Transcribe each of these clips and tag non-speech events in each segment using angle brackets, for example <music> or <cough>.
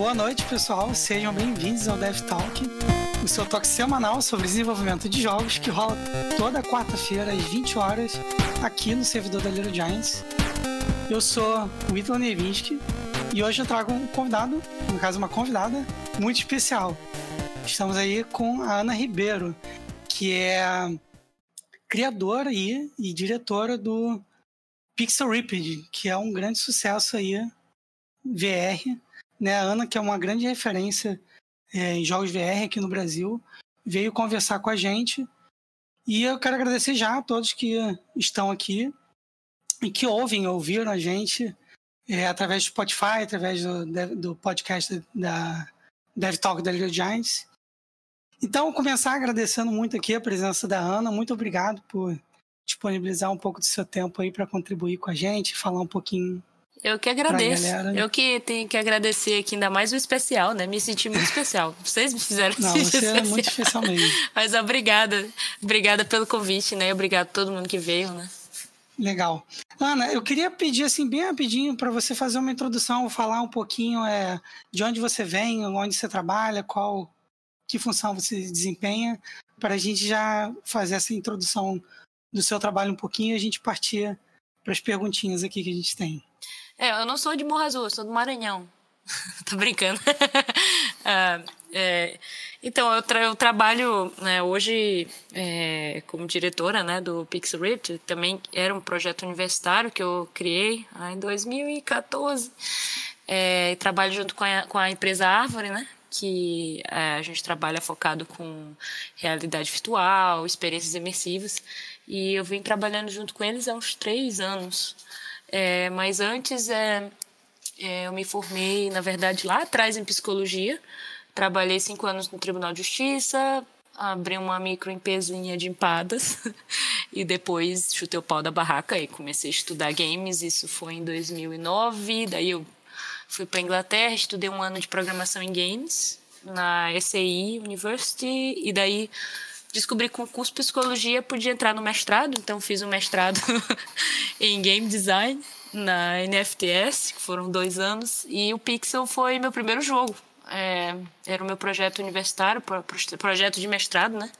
Boa noite pessoal, sejam bem-vindos ao Dev Talk, o seu toque semanal sobre desenvolvimento de jogos que rola toda quarta-feira às 20 horas aqui no servidor da Little Giants. Eu sou o Ítalo Nevinsky e hoje eu trago um convidado, no caso uma convidada, muito especial. Estamos aí com a Ana Ribeiro, que é criadora e, e diretora do Pixel Ripped, que é um grande sucesso aí, VR. Né? A Ana, que é uma grande referência é, em jogos VR aqui no Brasil, veio conversar com a gente. E eu quero agradecer já a todos que estão aqui e que ouvem, ouviram a gente é, através do Spotify, através do, do podcast da Dev Talk da Little Giants. Então, começar agradecendo muito aqui a presença da Ana. Muito obrigado por disponibilizar um pouco do seu tempo aí para contribuir com a gente, falar um pouquinho. Eu que agradeço. Eu que tenho que agradecer aqui ainda mais o especial, né? Me senti muito especial. Vocês me fizeram Não, você especial. é muito especial mesmo. <laughs> Mas obrigada. Obrigada pelo convite, né? Obrigado a todo mundo que veio, né? Legal. Ana, eu queria pedir assim bem rapidinho para você fazer uma introdução, falar um pouquinho é, de onde você vem, onde você trabalha, qual que função você desempenha, para a gente já fazer essa introdução do seu trabalho um pouquinho e a gente partir para as perguntinhas aqui que a gente tem. É, eu não sou de Morro Azul, eu sou do Maranhão. <laughs> Tô brincando. <laughs> ah, é, então, eu, tra eu trabalho né, hoje é, como diretora né, do PixRit. Também era um projeto universitário que eu criei ah, em 2014. É, trabalho junto com a, com a empresa Árvore, né, que é, a gente trabalha focado com realidade virtual, experiências imersivas. E eu vim trabalhando junto com eles há uns três anos. É, mas antes é, é, eu me formei, na verdade, lá atrás em psicologia. Trabalhei cinco anos no Tribunal de Justiça, abri uma microempresinha de empadas <laughs> e depois chutei o pau da barraca e comecei a estudar games. Isso foi em 2009. Daí eu Fui para Inglaterra, estudei um ano de programação em games na SAI University e daí descobri que o curso de psicologia podia entrar no mestrado, então fiz um mestrado <laughs> em game design na NFTS, que foram dois anos, e o Pixel foi meu primeiro jogo. É, era o meu projeto universitário, projeto de mestrado, né?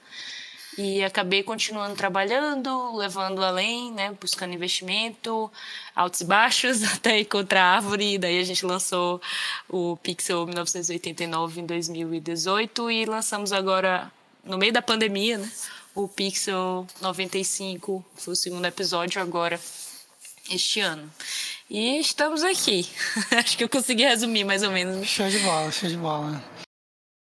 E acabei continuando trabalhando, levando além, né, buscando investimento, altos e baixos, <laughs> até encontrar a árvore. E daí a gente lançou o Pixel 1989 em 2018 e lançamos agora, no meio da pandemia, né, o Pixel 95, foi o segundo episódio agora, este ano. E estamos aqui. <laughs> Acho que eu consegui resumir mais ou menos. Show de bola, show de bola.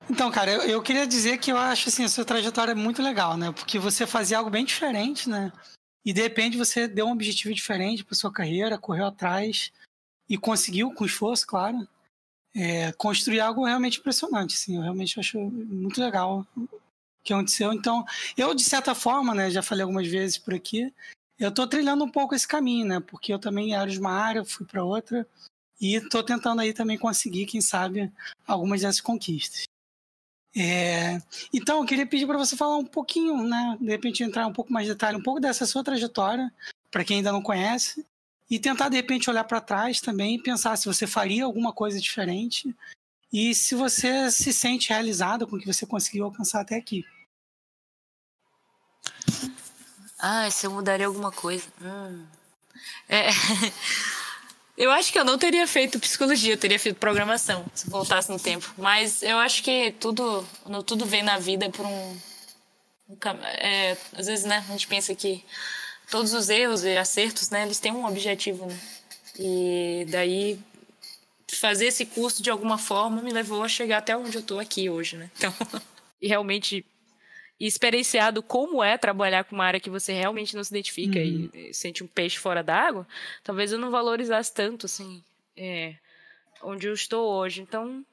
Então, cara, eu, eu, queria dizer que eu acho assim, a sua trajetória é muito legal, né? Porque você fazia algo bem diferente, né? E de repente você deu um objetivo diferente para sua carreira, correu atrás e conseguiu, com esforço, claro, é, construir algo realmente impressionante. Assim, eu realmente acho muito legal que aconteceu. Então, eu, de certa forma, né, já falei algumas vezes por aqui, eu estou trilhando um pouco esse caminho, né? Porque eu também era de uma área, fui para outra. E estou tentando aí também conseguir, quem sabe, algumas dessas conquistas. É, então, eu queria pedir para você falar um pouquinho, né? De repente entrar um pouco mais de detalhe, um pouco dessa sua trajetória, para quem ainda não conhece, e tentar de repente olhar para trás também e pensar se você faria alguma coisa diferente e se você se sente realizado com o que você conseguiu alcançar até aqui. Ah, se eu mudaria alguma coisa. Hum. É. <laughs> Eu acho que eu não teria feito psicologia, eu teria feito programação, se voltasse no tempo. Mas eu acho que tudo, tudo vem na vida por um. um é, às vezes, né, a gente pensa que todos os erros e acertos, né, eles têm um objetivo, né? E daí fazer esse curso de alguma forma me levou a chegar até onde eu estou aqui hoje, né? Então, <laughs> e realmente e experienciado como é trabalhar com uma área que você realmente não se identifica uhum. e sente um peixe fora d'água, talvez eu não valorizasse tanto, assim, é, onde eu estou hoje. Então,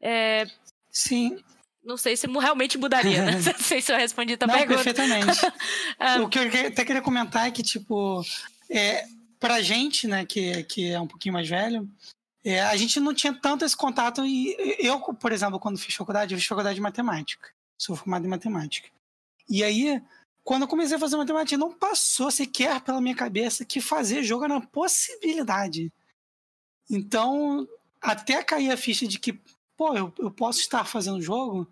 é, Sim. Não sei se realmente mudaria, né? <laughs> Não sei se eu respondi a não, pergunta. perfeitamente. <laughs> ah, o que eu até queria comentar é que, tipo, é, pra gente, né, que, que é um pouquinho mais velho, é, a gente não tinha tanto esse contato. E eu, por exemplo, quando fiz faculdade, eu fiz faculdade de matemática sou formado em matemática. E aí, quando eu comecei a fazer matemática, não passou sequer pela minha cabeça que fazer jogo era uma possibilidade. Então, até cair a ficha de que, pô, eu, eu posso estar fazendo jogo,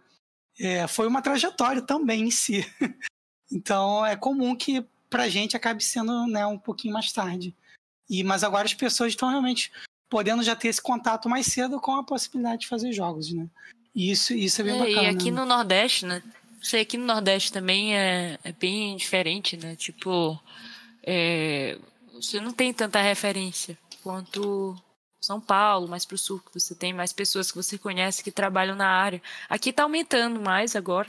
é, foi uma trajetória também em si. <laughs> então é comum que pra gente acabe sendo né, um pouquinho mais tarde. E, mas agora as pessoas estão realmente podendo já ter esse contato mais cedo com a possibilidade de fazer jogos, né? E isso, isso é bem é, bacana. E aqui no Nordeste, né? Sei aqui no Nordeste também é, é bem diferente, né? Tipo, é, você não tem tanta referência quanto São Paulo, mais para o sul, que você tem mais pessoas que você conhece que trabalham na área. Aqui está aumentando mais agora.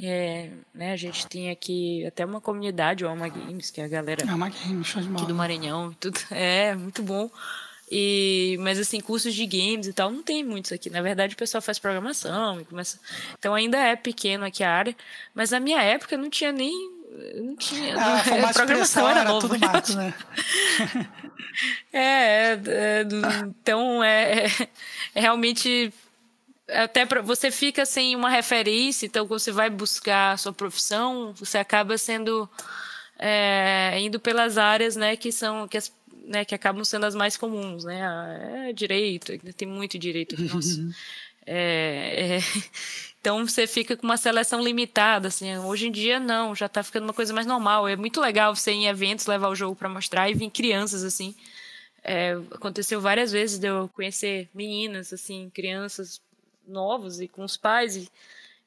É, né, a gente tem aqui até uma comunidade, o Alma Games, que é a galera Alma Games, show de aqui do Maranhão. Tudo, <laughs> é, muito bom. E, mas assim, cursos de games e tal, não tem muitos aqui. Na verdade, o pessoal faz programação e começa. Então ainda é pequeno aqui a área. Mas na minha época não tinha nem. Não tinha. Ah, não, <laughs> a programação era, era novo, tudo mato, né? <laughs> é, é, então é, é realmente até para você fica sem uma referência, então quando você vai buscar a sua profissão, você acaba sendo é, indo pelas áreas, né, que são que as né, que acabam sendo as mais comuns, né? Ah, é direito, tem muito direito aqui, nossa. É, é, <laughs> então você fica com uma seleção limitada, assim. Hoje em dia não, já está ficando uma coisa mais normal. É muito legal você ir em eventos levar o jogo para mostrar e vir crianças assim. É, aconteceu várias vezes de eu conhecer meninas assim, crianças novas e com os pais e,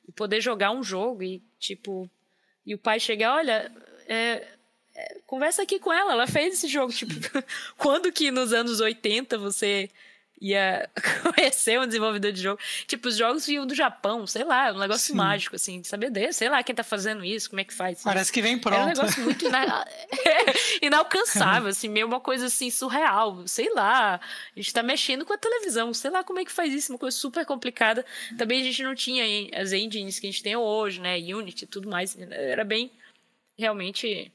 e poder jogar um jogo e tipo e o pai chegar, olha, é, conversa aqui com ela, ela fez esse jogo. Tipo, <laughs> quando que nos anos 80 você ia <laughs> conhecer um desenvolvedor de jogo? Tipo, os jogos vinham do Japão, sei lá, um negócio Sim. mágico, assim, de saber desse, sei lá quem tá fazendo isso, como é que faz. Parece que vem pronto. É um negócio muito ina... <laughs> inalcançável, assim, meio uma coisa assim, surreal, sei lá. A gente tá mexendo com a televisão, sei lá como é que faz isso, uma coisa super complicada. Também a gente não tinha as engines que a gente tem hoje, né, Unity e tudo mais, era bem realmente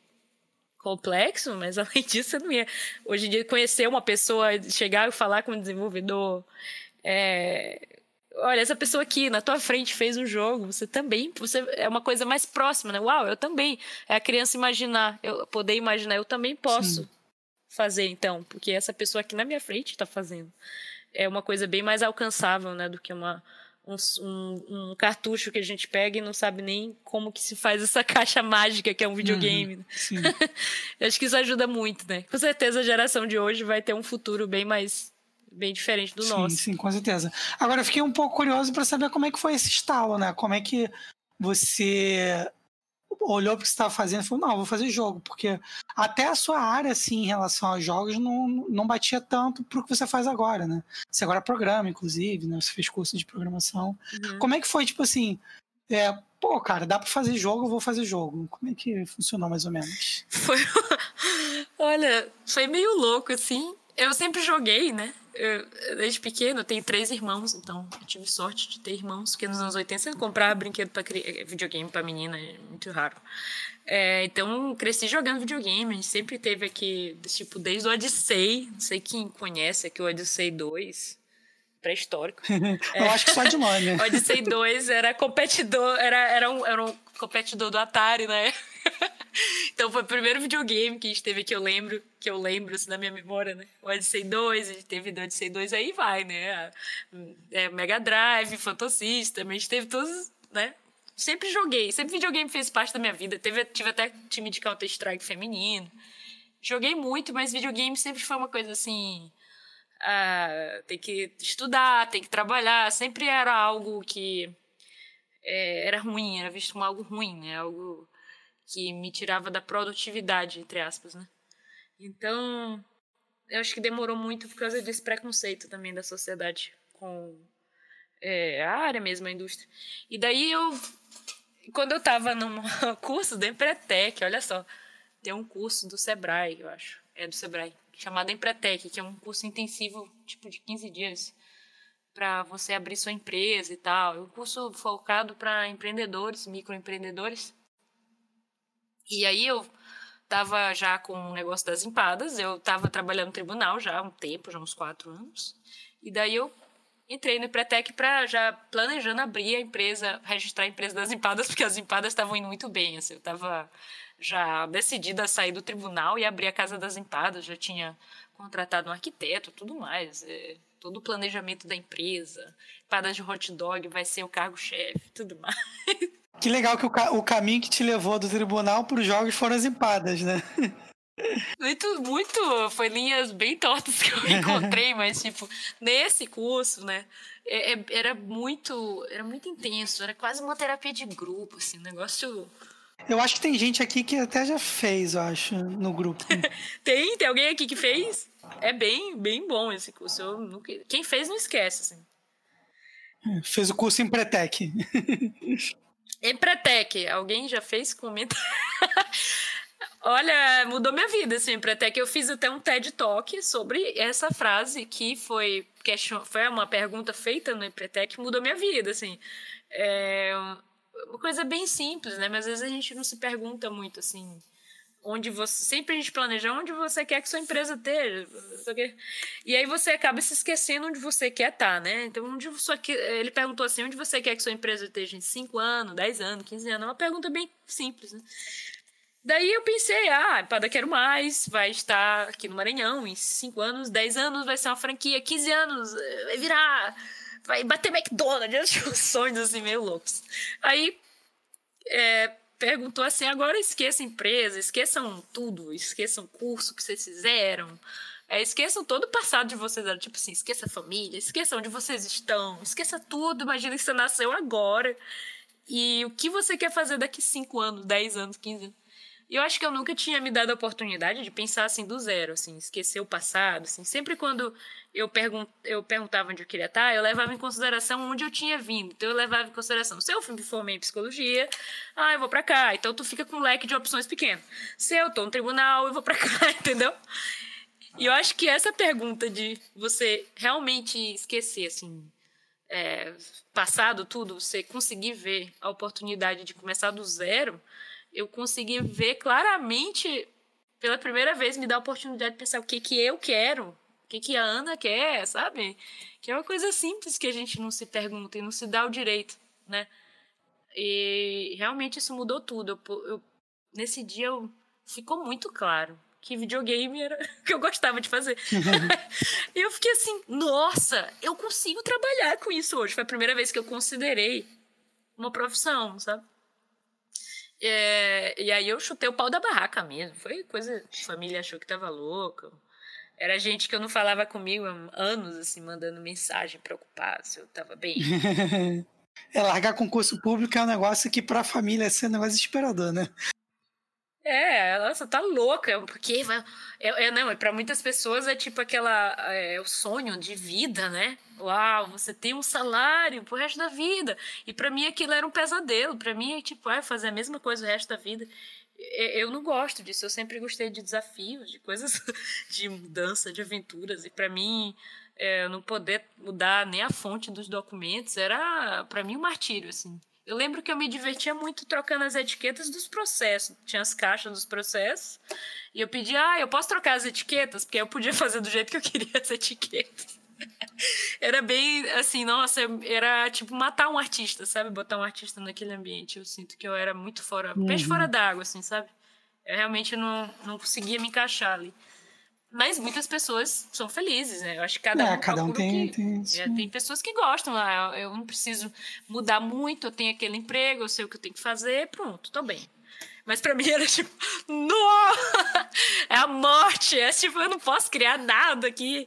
complexo, mas <laughs> além disso, eu não ia. Hoje em dia, conhecer uma pessoa, chegar e falar com um desenvolvedor. É, olha, essa pessoa aqui na tua frente fez um jogo, você também, você é uma coisa mais próxima, né? Uau, eu também. É a criança imaginar, eu poder imaginar, eu também posso Sim. fazer, então, porque essa pessoa aqui na minha frente está fazendo. É uma coisa bem mais alcançável, né, do que uma um, um, um, cartucho que a gente pega e não sabe nem como que se faz essa <laughs> caixa mágica que é um videogame. Uhum, <laughs> Acho que isso ajuda muito, né? Com certeza a geração de hoje vai ter um futuro bem mais bem diferente do sim, nosso. Sim, com certeza. Agora eu fiquei um pouco curioso para saber como é que foi esse estalo, né? Como é que você olhou para o que você estava fazendo e falou, não, vou fazer jogo, porque até a sua área, assim, em relação aos jogos, não, não batia tanto para o que você faz agora, né? Você agora programa, inclusive, né? Você fez curso de programação. Uhum. Como é que foi, tipo assim, é, pô, cara, dá para fazer jogo, eu vou fazer jogo. Como é que funcionou mais ou menos? Foi, <laughs> olha, foi meio louco, assim. Eu sempre joguei, né? eu, desde pequeno, eu tenho três irmãos, então eu tive sorte de ter irmãos, porque nos anos 80 você comprava brinquedo para videogame para menina, é muito raro. É, então, cresci jogando videogame, a gente sempre teve aqui, tipo, desde o Odyssey, não sei quem conhece aqui o Odyssey 2, pré-histórico. <laughs> eu é, acho que só de nome. <laughs> Odyssey 2 era competidor, era, era, um, era um competidor do Atari, né? <laughs> então foi o primeiro videogame que a gente teve que eu lembro, que eu lembro assim, na minha memória, né? O Odyssey 2, a gente teve do Odyssey 2, aí vai, né? É, Mega Drive, System, a gente teve todos, né? Sempre joguei, sempre videogame fez parte da minha vida. Teve, tive até time de Counter-Strike feminino. Joguei muito, mas videogame sempre foi uma coisa assim. Ah, tem que estudar, tem que trabalhar. Sempre era algo que é, era ruim, era visto como algo ruim, né? Algo que me tirava da produtividade, entre aspas, né? Então, eu acho que demorou muito por causa desse preconceito também da sociedade com é, a área mesmo, a indústria. E daí eu, quando eu estava num <laughs> curso da Empretec, olha só, tem um curso do Sebrae, eu acho, é do Sebrae, chamado Empretec, que é um curso intensivo, tipo de 15 dias, para você abrir sua empresa e tal. É um curso focado para empreendedores, microempreendedores. E aí eu tava já com o negócio das empadas, eu tava trabalhando no tribunal já há um tempo, já uns quatro anos. E daí eu entrei no Empretec para já planejando abrir a empresa, registrar a empresa das empadas, <laughs> porque as empadas estavam indo muito bem. Assim, eu estava já decidida a sair do tribunal e abrir a Casa das Empadas, já tinha contratado um arquiteto, tudo mais. É, todo o planejamento da empresa, empadas de hot dog vai ser o cargo-chefe, tudo <laughs> mais. Que legal que o, ca o caminho que te levou do tribunal para os jogos foram as empadas, né? Muito, muito. Foi linhas bem tortas que eu encontrei, <laughs> mas, tipo, nesse curso, né? É, é, era muito. Era muito intenso, era quase uma terapia de grupo, assim, um negócio. Eu acho que tem gente aqui que até já fez, eu acho, no grupo. <laughs> tem? Tem alguém aqui que fez? É bem, bem bom esse curso. Eu nunca... Quem fez não esquece, assim. Fez o curso em Pretec. <laughs> Empretec, alguém já fez? Comenta. <laughs> Olha, mudou minha vida, assim, Empretec. Eu fiz até um TED Talk sobre essa frase que foi, foi uma pergunta feita no Empretec, mudou minha vida, assim. É uma coisa bem simples, né? Mas às vezes a gente não se pergunta muito, assim, onde você sempre a gente planeja onde você quer que sua empresa esteja e aí você acaba se esquecendo onde você quer estar tá, né? Então onde você ele perguntou assim onde você quer que sua empresa esteja em 5 anos 10 anos 15 anos? É uma pergunta bem simples né? Daí eu pensei ah Pada Quero Mais vai estar aqui no Maranhão em 5 anos 10 anos vai ser uma franquia 15 anos eh, vai virar vai bater McDonald's. <laughs> Os sonhos assim meio loucos. Aí é, perguntou assim: agora esqueça empresa, esqueçam tudo, esqueçam o curso que vocês fizeram, é, esqueçam todo o passado de vocês. Tipo assim, esqueça a família, esqueça onde vocês estão, esqueça tudo. Imagina que você nasceu agora e o que você quer fazer daqui 5 anos, 10 anos, 15 anos. E eu acho que eu nunca tinha me dado a oportunidade de pensar assim do zero, assim, esquecer o passado, assim. Sempre quando eu, pergun eu perguntava onde eu queria estar, eu levava em consideração onde eu tinha vindo. Então eu levava em consideração, se eu me formei em psicologia, ah, eu vou para cá. Então tu fica com um leque de opções pequeno. Se eu tô no tribunal, eu vou para <laughs> cá, entendeu? E eu acho que essa pergunta de você realmente esquecer, assim, é, passado tudo, você conseguir ver a oportunidade de começar do zero, eu consegui ver claramente, pela primeira vez, me dar a oportunidade de pensar o que, que eu quero, o que, que a Ana quer, sabe? Que é uma coisa simples que a gente não se pergunta e não se dá o direito, né? E realmente isso mudou tudo. Eu, eu, nesse dia eu, ficou muito claro que videogame era <laughs> o que eu gostava de fazer. <laughs> <laughs> e eu fiquei assim, nossa, eu consigo trabalhar com isso hoje. Foi a primeira vez que eu considerei uma profissão, sabe? É, e aí eu chutei o pau da barraca mesmo. Foi coisa. A família achou que tava louca. Era gente que eu não falava comigo há anos, assim, mandando mensagem preocupada se eu tava bem. <laughs> é, largar concurso público é um negócio que pra família é um negócio desesperador, né? É, nossa, tá louca, porque é, é não, para muitas pessoas é tipo aquela é, o sonho de vida, né? Uau, você tem um salário pro resto da vida. E para mim aquilo era um pesadelo. Para mim é tipo, fazer a mesma coisa o resto da vida. Eu não gosto disso. Eu sempre gostei de desafios, de coisas <laughs> de mudança, de aventuras. E para mim, é, não poder mudar nem a fonte dos documentos era para mim um martírio, assim. Eu lembro que eu me divertia muito trocando as etiquetas dos processos. Tinha as caixas dos processos. E eu pedia, ah, eu posso trocar as etiquetas? Porque eu podia fazer do jeito que eu queria as etiquetas. <laughs> Era bem assim, nossa, era tipo matar um artista, sabe? Botar um artista naquele ambiente. Eu sinto que eu era muito fora, uhum. peixe fora d'água, assim, sabe? Eu realmente não, não conseguia me encaixar ali. Mas muitas pessoas são felizes, né? Eu acho que cada é, um, cada um tem, que, tem, é, tem pessoas que gostam. Ah, eu não preciso mudar muito, eu tenho aquele emprego, eu sei o que eu tenho que fazer, pronto, tô bem. Mas pra mim era tipo, não! <laughs> É a morte! É tipo, eu não posso criar nada aqui.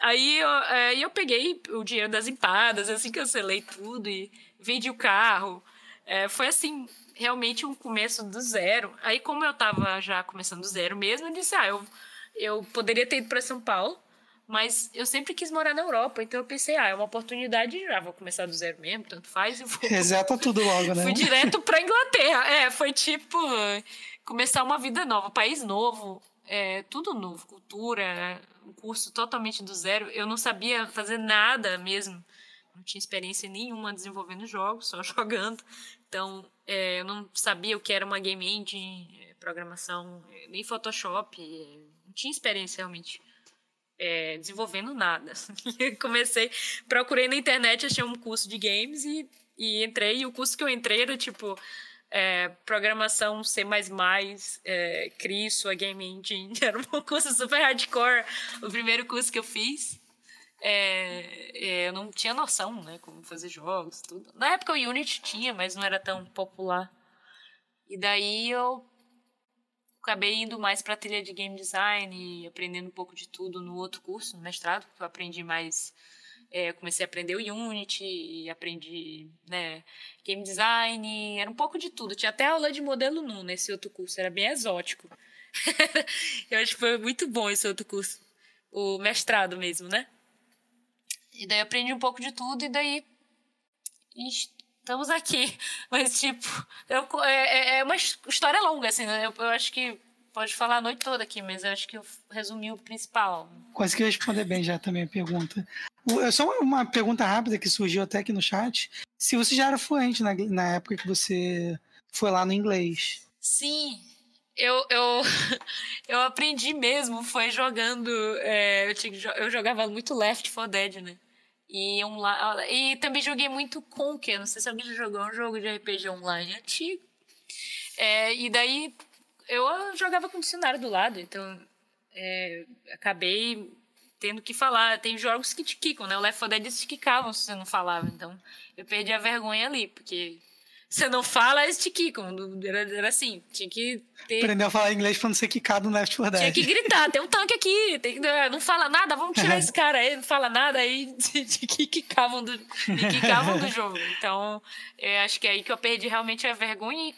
Aí eu, é, eu peguei o dinheiro das empadas, assim, cancelei tudo e vendi o carro. É, foi assim, realmente um começo do zero. Aí, como eu tava já começando do zero mesmo, eu disse, ah, eu eu poderia ter ido para São Paulo, mas eu sempre quis morar na Europa, então eu pensei, ah, é uma oportunidade, já vou começar do zero mesmo, tanto faz e vou. <laughs> Reseta tudo logo, né? Fui direto para Inglaterra. É, foi tipo começar uma vida nova, país novo, é, tudo novo, cultura, um curso totalmente do zero. Eu não sabia fazer nada mesmo. Não tinha experiência nenhuma desenvolvendo jogos, só <laughs> jogando. Então, é, eu não sabia o que era uma game engine, programação, nem Photoshop, não tinha experiência realmente é, desenvolvendo nada. <laughs> Comecei, procurei na internet, achei um curso de games e, e entrei. E o curso que eu entrei era tipo é, programação C++, é, crie sua game engine. <laughs> Era um curso super hardcore, o primeiro curso que eu fiz. É, é, eu não tinha noção, né, como fazer jogos, tudo. Na época o Unity tinha, mas não era tão popular. E daí eu acabei indo mais para a trilha de game design e aprendendo um pouco de tudo no outro curso, no mestrado, que eu aprendi mais é, comecei a aprender o Unity aprendi né, game design, era um pouco de tudo. Tinha até aula de modelo nu nesse outro curso, era bem exótico. <laughs> eu acho que foi muito bom esse outro curso, o mestrado mesmo, né? E daí aprendi um pouco de tudo e daí estamos aqui. <laughs> Mas, tipo, eu, é, é, é uma história longa, assim, né? Eu, eu acho que pode falar a noite toda aqui, mas eu acho que eu resumi o principal. Consegui responder bem já também a pergunta. Só uma pergunta rápida que surgiu até aqui no chat. Se você já era fluente na, na época que você foi lá no inglês. Sim, eu, eu, <laughs> eu aprendi mesmo, foi jogando. É, eu, tinha, eu jogava muito Left 4 Dead, né? E, um, e também joguei muito Conker. Não sei se alguém já jogou um jogo de RPG online antigo. É, e daí eu jogava com o dicionário do lado, então é, acabei tendo que falar. Tem jogos que te quicam, né? O Left 4 Dead te quicavam se você não falava. Então eu perdi a vergonha ali, porque você não fala, eles te quicam. Era, era assim, tinha que ter... Aprendeu a falar inglês pra não ser quicado no Left 4 Dead. Tinha que gritar, tem um tanque aqui, tem, não fala nada, vamos tirar esse cara aí, não fala nada, aí <laughs> te quicavam do, quicavam do jogo. Então, eu acho que é aí que eu perdi realmente a vergonha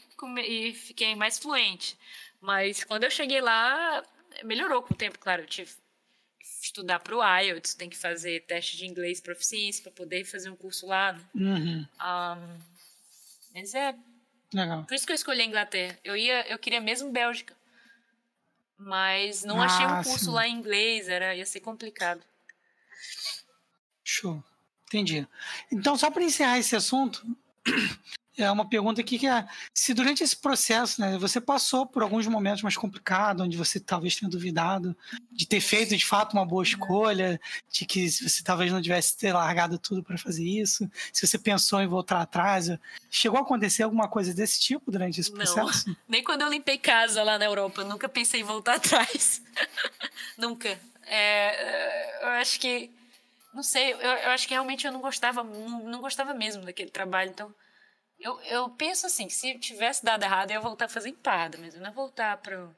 e, e fiquei mais fluente. Mas quando eu cheguei lá, melhorou com o tempo, claro, eu tive estudar para o IELTS, tem que fazer teste de inglês proficiência para poder fazer um curso lá. Né? Uhum. Um, mas é. Legal. Por isso que eu escolhi a Inglaterra. Eu, ia, eu queria mesmo Bélgica. Mas não ah, achei um curso sim. lá em inglês, era, ia ser complicado. Show. Entendi. Então, só para encerrar esse assunto, é uma pergunta aqui que é se durante esse processo, né, você passou por alguns momentos mais complicados, onde você talvez tenha duvidado de ter feito de fato uma boa escolha, de que você talvez não tivesse ter largado tudo para fazer isso, se você pensou em voltar atrás, chegou a acontecer alguma coisa desse tipo durante esse processo? Não, <laughs> nem quando eu limpei casa lá na Europa, eu nunca pensei em voltar <laughs> atrás, nunca. É, eu acho que não sei, eu, eu, acho que realmente eu não gostava, não, não gostava mesmo daquele trabalho, então eu, eu penso assim, se tivesse dado errado, eu ia voltar a fazer empada, mas eu não ia voltar para o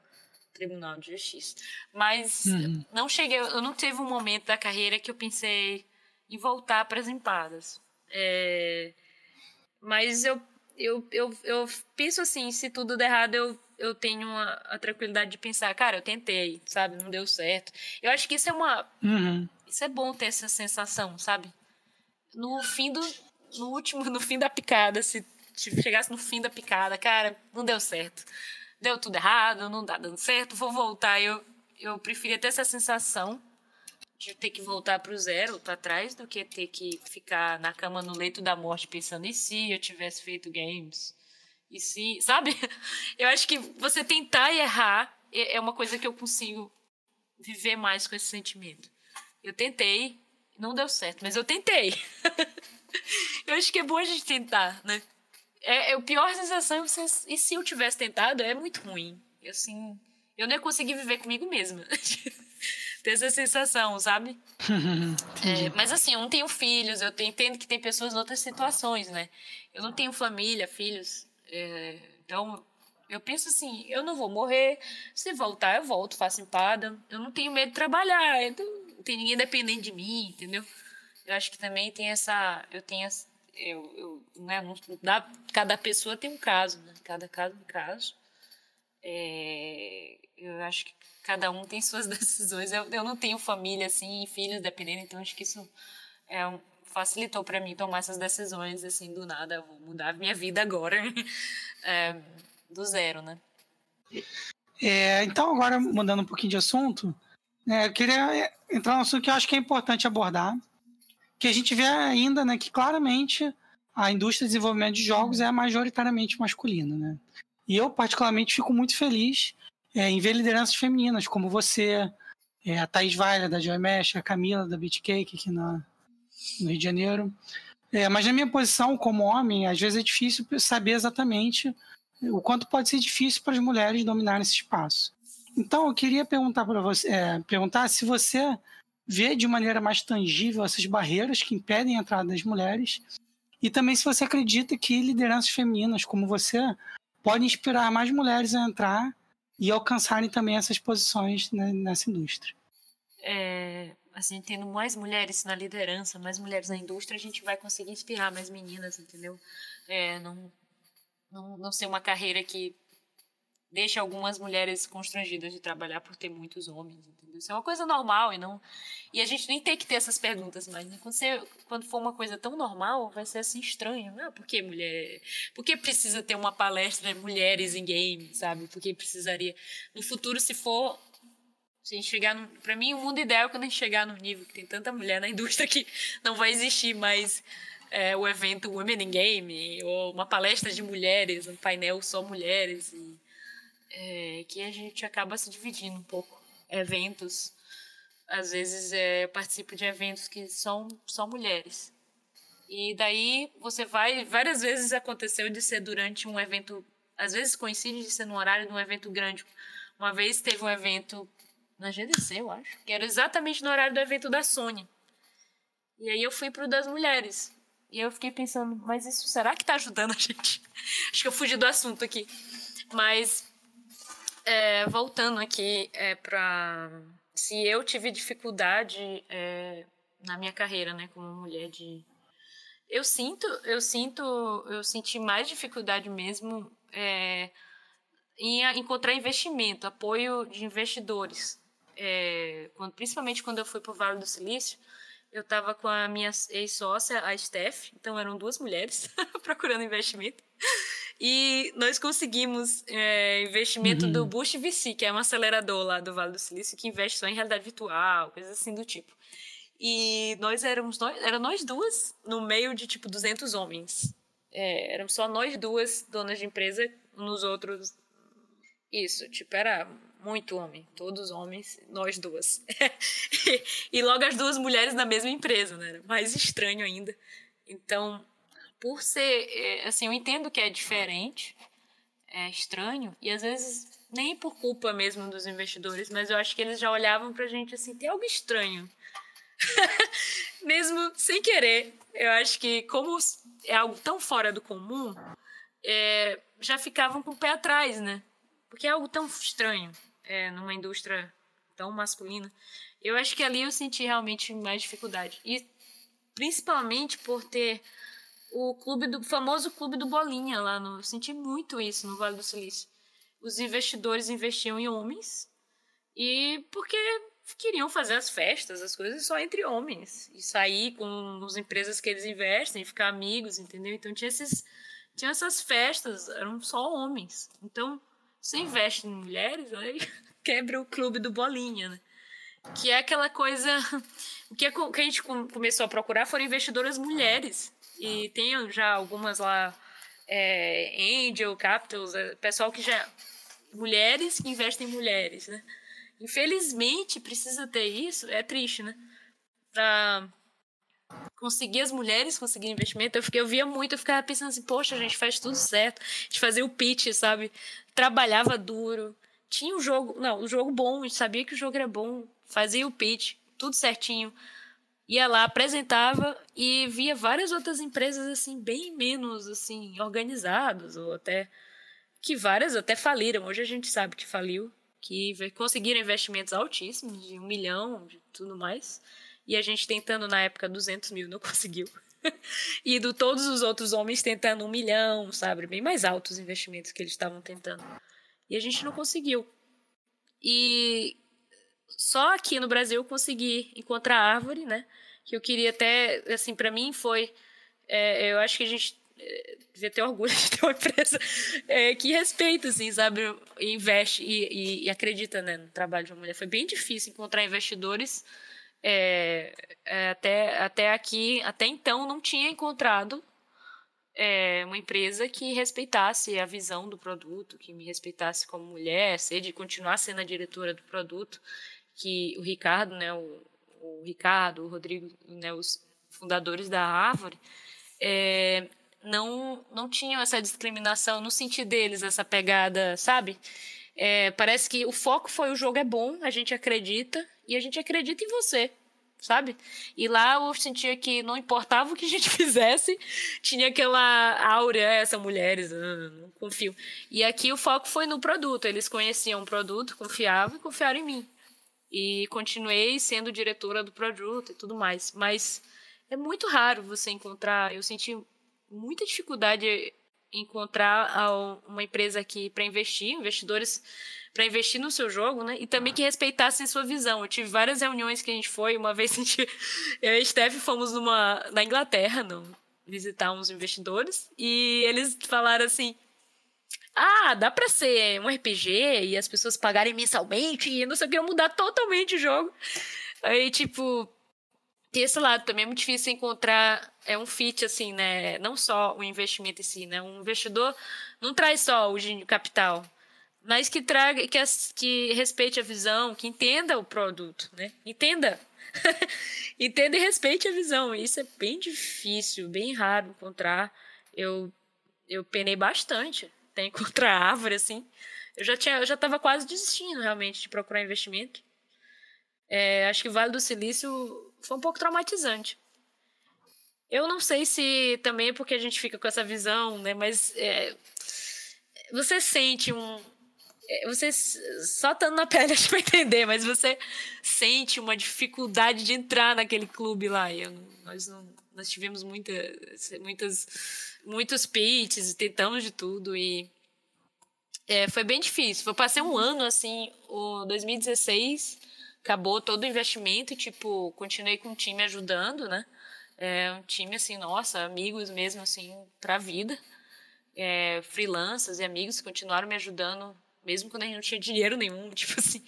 Tribunal de Justiça. Mas uhum. não cheguei, eu não teve um momento da carreira que eu pensei em voltar para as empadas. É, mas eu, eu, eu, eu penso assim, se tudo der errado, eu, eu tenho a, a, tranquilidade de pensar, cara, eu tentei, sabe, não deu certo. Eu acho que isso é uma... Uhum. Isso é bom ter essa sensação, sabe? No fim do... No último, <laughs> no fim da picada, se chegasse no fim da picada, cara, não deu certo. Deu tudo errado, não tá dando certo, vou voltar. Eu, eu preferia ter essa sensação de ter que voltar para o zero, para trás, do que ter que ficar na cama no leito da morte pensando e se eu tivesse feito games? E se, <laughs> sabe? Eu acho que você tentar errar é, é uma coisa que eu consigo viver mais com esse sentimento. Eu tentei, não deu certo, mas eu tentei. <laughs> eu acho que é bom a gente tentar, né? É, é a pior sensação é você, e se eu tivesse tentado, é muito ruim. Assim, eu não ia conseguir viver comigo mesma. <laughs> Ter essa sensação, sabe? <laughs> é, mas assim, eu não tenho filhos, eu entendo que tem pessoas em outras situações, né? Eu não tenho família, filhos. É, então, eu penso assim, eu não vou morrer. Se voltar, eu volto, faço empada. Eu não tenho medo de trabalhar. Não tem ninguém dependendo de mim, entendeu? Eu acho que também tem essa. Eu tenho eu, eu né, não, dá, cada pessoa tem um caso, né? Cada caso é um caso. É, eu acho que cada um tem suas <laughs> decisões. Eu, eu não tenho família assim, filhos dependendo, então acho que isso é um, facilitou para mim tomar essas decisões assim do nada. Vou mudar minha vida agora, <laughs> é, do zero, né? É, então agora mudando um pouquinho de assunto, né, eu queria entrar num assunto que eu acho que é importante abordar, que a gente vê ainda né, que claramente a indústria de desenvolvimento de jogos é majoritariamente masculina. Né? E eu, particularmente, fico muito feliz é, em ver lideranças femininas como você, é, a Thaís Valha, da Joy Mesh, a Camila, da Beatcake, aqui na, no Rio de Janeiro. É, mas na minha posição como homem, às vezes é difícil saber exatamente o quanto pode ser difícil para as mulheres dominarem esse espaço. Então, eu queria perguntar para você, é, perguntar se você vê de maneira mais tangível essas barreiras que impedem a entrada das mulheres e também se você acredita que lideranças femininas como você podem inspirar mais mulheres a entrar e alcançarem também essas posições né, nessa indústria. É, assim, tendo mais mulheres na liderança, mais mulheres na indústria, a gente vai conseguir inspirar mais meninas, entendeu? É, não, não, não ser uma carreira que deixa algumas mulheres constrangidas de trabalhar por ter muitos homens, entendeu? Isso é uma coisa normal e não e a gente nem tem que ter essas perguntas mais, né? Quando, quando for uma coisa tão normal, vai ser assim estranho, não? Por que mulher? Por que precisa ter uma palestra de mulheres em games, sabe? Por que precisaria no futuro se for se a gente chegar no, para mim o mundo ideal é quando a gente chegar no nível que tem tanta mulher na indústria que não vai existir mais é, o evento Women in Game ou uma palestra de mulheres, um painel só mulheres e é, que a gente acaba se dividindo um pouco. Eventos, às vezes é, eu participo de eventos que são só mulheres. E daí você vai, várias vezes aconteceu de ser durante um evento, às vezes coincide de ser no horário de um evento grande. Uma vez teve um evento na GDC, eu acho, que era exatamente no horário do evento da Sony. E aí eu fui pro das mulheres. E eu fiquei pensando, mas isso será que tá ajudando a gente? <laughs> acho que eu fugi do assunto aqui. Mas é, voltando aqui é, para se eu tive dificuldade é, na minha carreira, né, como mulher de eu sinto, eu sinto, eu senti mais dificuldade mesmo é, em encontrar investimento, apoio de investidores. É, quando, principalmente quando eu fui para o Vale do Silício, eu estava com a minha ex-sócia, a Steph, então eram duas mulheres <laughs> procurando investimento. E nós conseguimos é, investimento uhum. do Boost VC, que é um acelerador lá do Vale do Silício, que investe só em realidade virtual, coisas assim do tipo. E nós éramos nós, era nós duas no meio de tipo 200 homens. É, éramos só nós duas donas de empresa, nos outros isso, tipo, era muito homem, todos homens, nós duas. <laughs> e logo as duas mulheres na mesma empresa, né? Mais estranho ainda. Então, por ser, é, assim, eu entendo que é diferente, é estranho, e às vezes nem por culpa mesmo dos investidores, mas eu acho que eles já olhavam pra gente assim, tem algo estranho. <laughs> mesmo sem querer. Eu acho que como é algo tão fora do comum, é, já ficavam com o pé atrás, né? Porque é algo tão estranho é, numa indústria tão masculina. Eu acho que ali eu senti realmente mais dificuldade. E principalmente por ter o clube do famoso clube do Bolinha lá no. Eu senti muito isso no Vale do Silício. Os investidores investiam em homens e porque queriam fazer as festas, as coisas só entre homens e sair com as empresas que eles investem, ficar amigos, entendeu? Então tinha esses tinha essas festas, eram só homens. Então, você investe em mulheres, aí <laughs> quebra o clube do Bolinha, né? Que é aquela coisa. <laughs> O que a gente começou a procurar foram investidoras mulheres. E tem já algumas lá, é, Angel Capitals, é, pessoal que já. Mulheres que investem em mulheres, né? Infelizmente, precisa ter isso, é triste, né? Pra conseguir as mulheres conseguir investimento, eu, fiquei, eu via muito, eu ficava pensando assim, poxa, a gente faz tudo certo. A gente fazia o pitch, sabe? Trabalhava duro. Tinha um jogo, não, um jogo bom, a gente sabia que o jogo era bom, fazia o pitch, tudo certinho ia lá, apresentava e via várias outras empresas assim bem menos assim organizadas ou até que várias até faliram. Hoje a gente sabe que faliu, que conseguiram investimentos altíssimos de um milhão, de tudo mais. E a gente tentando na época 200 mil não <laughs> conseguiu. e do todos os outros homens tentando um milhão, sabe, bem mais altos os investimentos que eles estavam tentando. E a gente não conseguiu. E só aqui no Brasil eu consegui encontrar árvore, né? Que eu queria até, assim, para mim foi. É, eu acho que a gente é, devia ter orgulho de ter uma empresa é, que respeita, assim, sabe? Investe e, e, e, acredita né, no trabalho de uma mulher. Foi bem difícil encontrar investidores. É, é até, até aqui, até então, não tinha encontrado é, uma empresa que respeitasse a visão do produto, que me respeitasse como mulher, ser de continuar sendo a diretora do produto, que o Ricardo, né, o, o Ricardo, o Rodrigo, né, os fundadores da Árvore, é, não, não tinham essa discriminação no sentido deles, essa pegada, sabe? É, parece que o foco foi o jogo é bom, a gente acredita, e a gente acredita em você, sabe? E lá eu sentia que não importava o que a gente <laughs> fizesse, tinha aquela áurea, essa mulheres, ah, não confio. E aqui o foco foi no produto, eles conheciam o produto, confiavam e confiaram em mim. E continuei sendo diretora do produto e tudo mais. Mas é muito raro você encontrar, eu senti muita dificuldade encontrar uma empresa aqui para investir, investidores para investir no seu jogo, né? E também que respeitassem sua visão. Eu tive várias reuniões que a gente foi, uma <laughs> vez a gente, eu e a Steph fomos numa, na Inglaterra, no, visitar uns investidores, e eles falaram assim: ah, dá pra ser um RPG e as pessoas pagarem mensalmente e não sei o que, mudar totalmente o jogo. Aí, tipo, tem esse lado também é muito difícil encontrar é um fit assim, né? Não só o investimento em si, né? Um investidor não traz só o capital, mas que traga, que, que respeite a visão, que entenda o produto, né? Entenda. <laughs> entenda e respeite a visão. Isso é bem difícil, bem raro encontrar. Eu, eu penei bastante até <laughs> encontrar árvore, assim. Eu já tinha, eu já estava quase desistindo realmente de procurar investimento. É, acho que o Vale do Silício foi um pouco traumatizante. Eu não sei se também é porque a gente fica com essa visão, né? Mas é, você sente um, é, você só estando na pele <laughs> acho que vai entender, mas você sente uma dificuldade de entrar naquele clube lá. Eu, nós não, nós tivemos muita, muitas, muitos pitches, tentamos de tudo e é, foi bem difícil. Eu passei um ano assim, o 2016 acabou todo o investimento e tipo continuei com o time ajudando, né? É um time assim, nossa, amigos mesmo assim para vida. É, freelancers e amigos continuaram me ajudando mesmo quando a gente não tinha dinheiro nenhum, <laughs> tipo assim.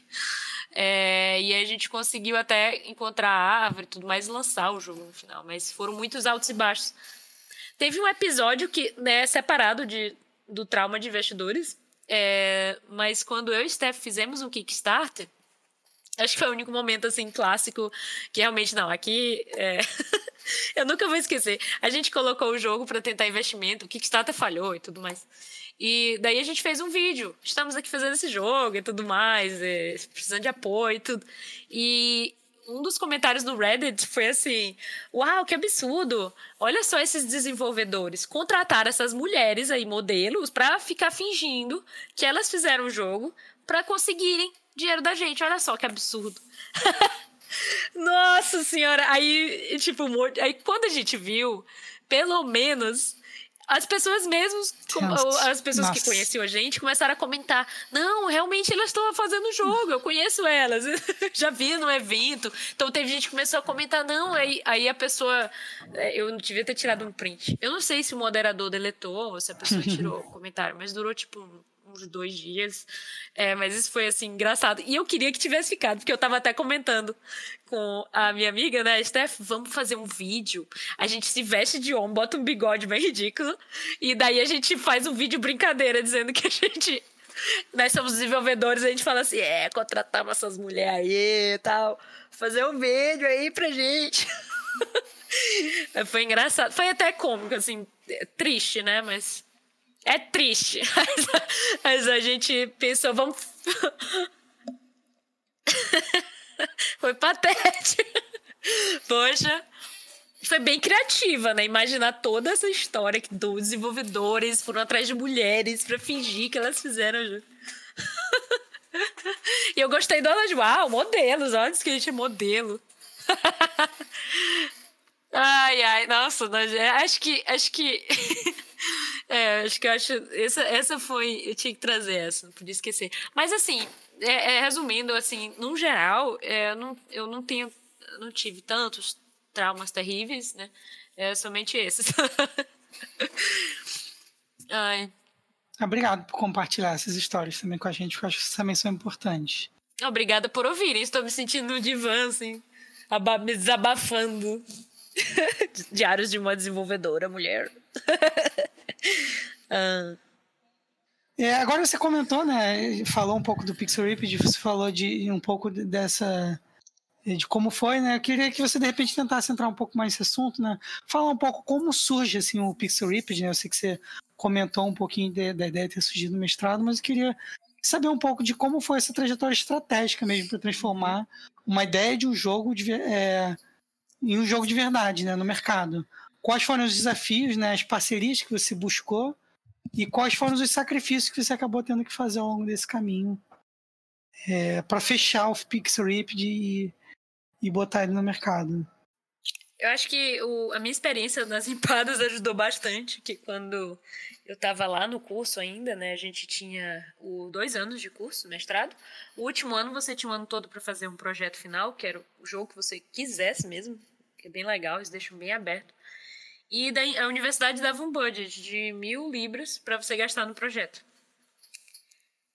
É, e aí a gente conseguiu até encontrar a árvore e tudo mais e lançar o jogo no final. Mas foram muitos altos e baixos. Teve um episódio que né, é separado de, do trauma de investidores. É, mas quando eu e Steph fizemos um Kickstarter, acho que foi o único momento assim clássico que realmente não. Aqui é... <laughs> eu nunca vou esquecer. A gente colocou o jogo para tentar investimento, o Kickstarter falhou e tudo mais. E daí a gente fez um vídeo. Estamos aqui fazendo esse jogo e tudo mais, e precisando de apoio e tudo. E um dos comentários do Reddit foi assim: Uau, que absurdo! Olha só esses desenvolvedores contratar essas mulheres aí, modelos, para ficar fingindo que elas fizeram o jogo para conseguirem dinheiro da gente. Olha só que absurdo. <laughs> Nossa senhora! Aí, tipo, aí quando a gente viu, pelo menos as pessoas mesmas, as pessoas Nossa. que conheciam a gente, começaram a comentar: não, realmente elas estão fazendo o jogo, eu conheço elas, <laughs> já vi no evento. Então teve gente que começou a comentar: não, aí, aí a pessoa. É, eu não devia ter tirado um print. Eu não sei se o moderador deletou ou se a pessoa <laughs> tirou o comentário, mas durou tipo uns dois dias. É, mas isso foi assim, engraçado. E eu queria que tivesse ficado, porque eu tava até comentando com a minha amiga, né, Steph, vamos fazer um vídeo. A gente se veste de homem, bota um bigode bem ridículo, e daí a gente faz um vídeo brincadeira dizendo que a gente. Nós somos desenvolvedores, a gente fala assim: é, contratamos essas mulheres aí e tal. Fazer um vídeo aí pra gente. <laughs> Foi engraçado. Foi até cômico, assim, triste, né? Mas é triste. <laughs> Mas a gente pensou, vamos. <laughs> Foi patético. Poxa, foi bem criativa, né? Imaginar toda essa história que dos desenvolvedores foram atrás de mulheres para fingir que elas fizeram. <laughs> e eu gostei do de uau, modelos, olha que a gente é modelo. ai, ai, nossa, acho que acho que <laughs> é, acho que eu acho. Essa, essa foi. Eu tinha que trazer essa, não podia esquecer. Mas assim, é, é, resumindo, assim, no geral, é, eu, não, eu não tenho. Não tive tantos traumas terríveis, né? É somente esses. <laughs> Ai. Obrigado por compartilhar essas histórias também com a gente, porque eu acho que também são importantes. Obrigada por ouvirem. Estou me sentindo no divã, assim, me desabafando. <laughs> Diários de uma desenvolvedora mulher. <laughs> ah. É, agora você comentou, né? Falou um pouco do Pixel Ripped, você falou de um pouco dessa de como foi, né? Eu queria que você de repente tentasse entrar um pouco mais nesse assunto, né? Falar um pouco como surge assim o Pixel Ripped, né? Eu sei que você comentou um pouquinho de, da ideia de ter surgido no mestrado, mas eu queria saber um pouco de como foi essa trajetória estratégica mesmo para transformar uma ideia de um jogo de, é, em um jogo de verdade, né? No mercado. Quais foram os desafios, né? As parcerias que você buscou e quais foram os sacrifícios que você acabou tendo que fazer ao longo desse caminho é, para fechar o Pixel e e botar ele no mercado. Eu acho que o, a minha experiência nas <laughs> empadas ajudou bastante, que quando eu estava lá no curso ainda, né, a gente tinha o dois anos de curso, mestrado. O último ano você tinha um ano todo para fazer um projeto final, que era o jogo que você quisesse mesmo, que é bem legal, eles deixam bem aberto. E daí a universidade dava um budget de mil libras para você gastar no projeto.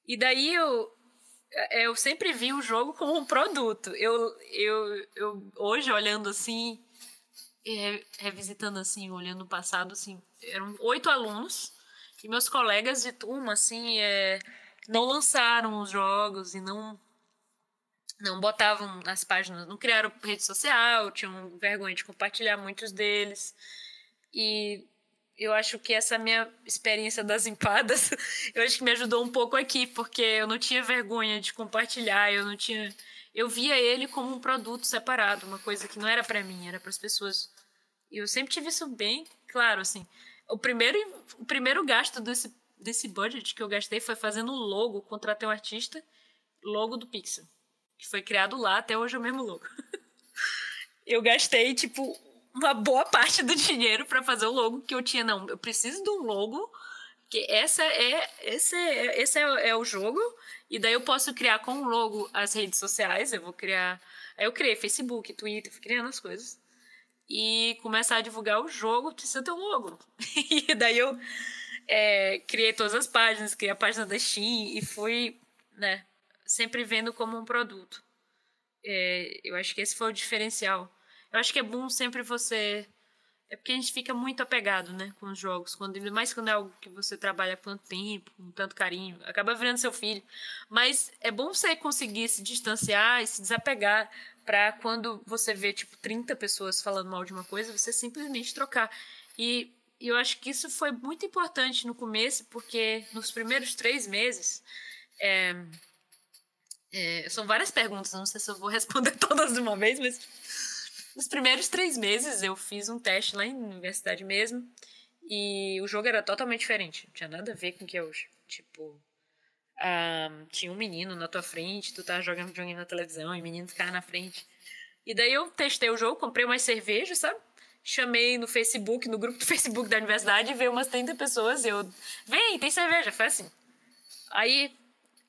E daí eu, é, eu sempre vi o jogo como um produto. Eu, eu, eu hoje, olhando assim, revisitando assim, olhando o passado, assim, eram oito alunos e meus colegas de turma, assim, é, não lançaram os jogos e não não botavam nas páginas, não criaram rede social, tinham vergonha de compartilhar muitos deles. E eu acho que essa minha experiência das empadas, <laughs> eu acho que me ajudou um pouco aqui, porque eu não tinha vergonha de compartilhar, eu não tinha, eu via ele como um produto separado, uma coisa que não era para mim, era para as pessoas. E eu sempre tive isso bem claro, assim. O primeiro, o primeiro gasto desse desse budget que eu gastei foi fazendo o logo, contratei um artista, logo do Pixel, que foi criado lá, até hoje é o mesmo logo. <laughs> eu gastei tipo uma boa parte do dinheiro para fazer o logo que eu tinha. Não, eu preciso de um logo, que essa é, esse, é, esse é, é o jogo, e daí eu posso criar com o logo as redes sociais, eu vou criar. Aí eu criei Facebook, Twitter, fui criando as coisas. E começar a divulgar o jogo, precisa ter um logo. <laughs> e daí eu é, criei todas as páginas, criei a página da Steam e fui, né, sempre vendo como um produto. É, eu acho que esse foi o diferencial eu acho que é bom sempre você. É porque a gente fica muito apegado, né, com os jogos. Quando, mais quando é algo que você trabalha com tanto tempo, com tanto carinho, acaba virando seu filho. Mas é bom você conseguir se distanciar e se desapegar para quando você vê, tipo, 30 pessoas falando mal de uma coisa, você simplesmente trocar. E eu acho que isso foi muito importante no começo, porque nos primeiros três meses. É, é, são várias perguntas, não sei se eu vou responder <laughs> todas de uma vez, mas nos primeiros três meses eu fiz um teste lá em universidade mesmo. E o jogo era totalmente diferente. Não tinha nada a ver com o que é hoje. Tipo, um, tinha um menino na tua frente, tu tava jogando videogame na televisão e o menino ficava na frente. E daí eu testei o jogo, comprei umas cervejas, sabe? Chamei no Facebook, no grupo do <laughs> Facebook da universidade, e veio umas 30 pessoas eu. Vem, tem cerveja. Foi assim. Aí,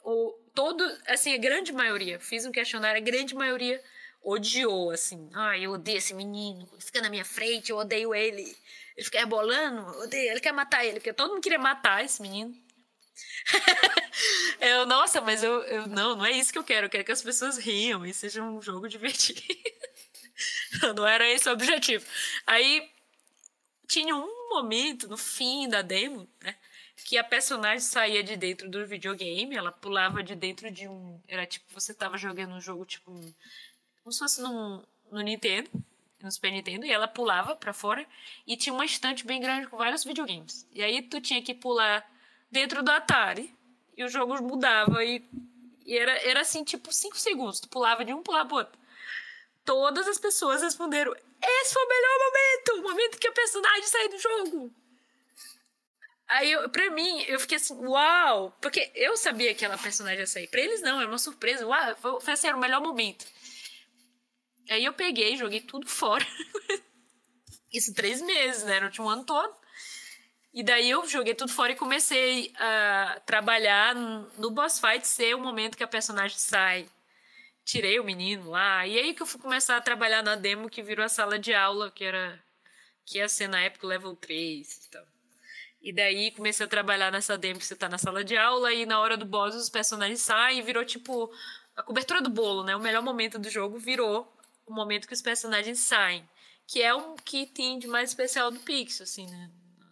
o, todo, assim, a grande maioria, fiz um questionário, a grande maioria odiou, assim. Ai, eu odeio esse menino, fica na minha frente, eu odeio ele. Ele fica rebolando, eu odeio, ele quer matar ele, porque todo mundo queria matar esse menino. <laughs> eu, nossa, mas eu, eu não, não é isso que eu quero. Eu quero que as pessoas riam e seja um jogo divertido. <laughs> não era esse o objetivo. Aí tinha um momento no fim da demo, né? Que a personagem saía de dentro do videogame, ela pulava de dentro de um. Era tipo, você tava jogando um jogo tipo um como se fosse no, no Nintendo, no Super Nintendo, e ela pulava para fora e tinha uma estante bem grande com vários videogames. E aí tu tinha que pular dentro do Atari e os jogos mudavam e, e era, era assim, tipo, 5 segundos. Tu pulava de um, pulava pro outro. Todas as pessoas responderam: Esse foi o melhor momento! O momento que a personagem saiu do jogo. Aí, eu, pra mim, eu fiquei assim, uau! Porque eu sabia que aquela personagem ia sair. Pra eles, não, era uma surpresa. Uau, foi, foi assim, era o melhor momento. Aí eu peguei, joguei tudo fora. <laughs> Isso três meses, né? No último ano todo. E daí eu joguei tudo fora e comecei a trabalhar no boss fight ser o momento que a personagem sai. Tirei o menino lá. E aí que eu fui começar a trabalhar na demo que virou a sala de aula, que era que ia ser na época level 3 e tal. E daí comecei a trabalhar nessa demo que você tá na sala de aula e na hora do boss os personagens saem e virou tipo a cobertura do bolo, né? O melhor momento do jogo virou o momento que os personagens saem. Que é o que tem de mais especial do Pixel, assim, né?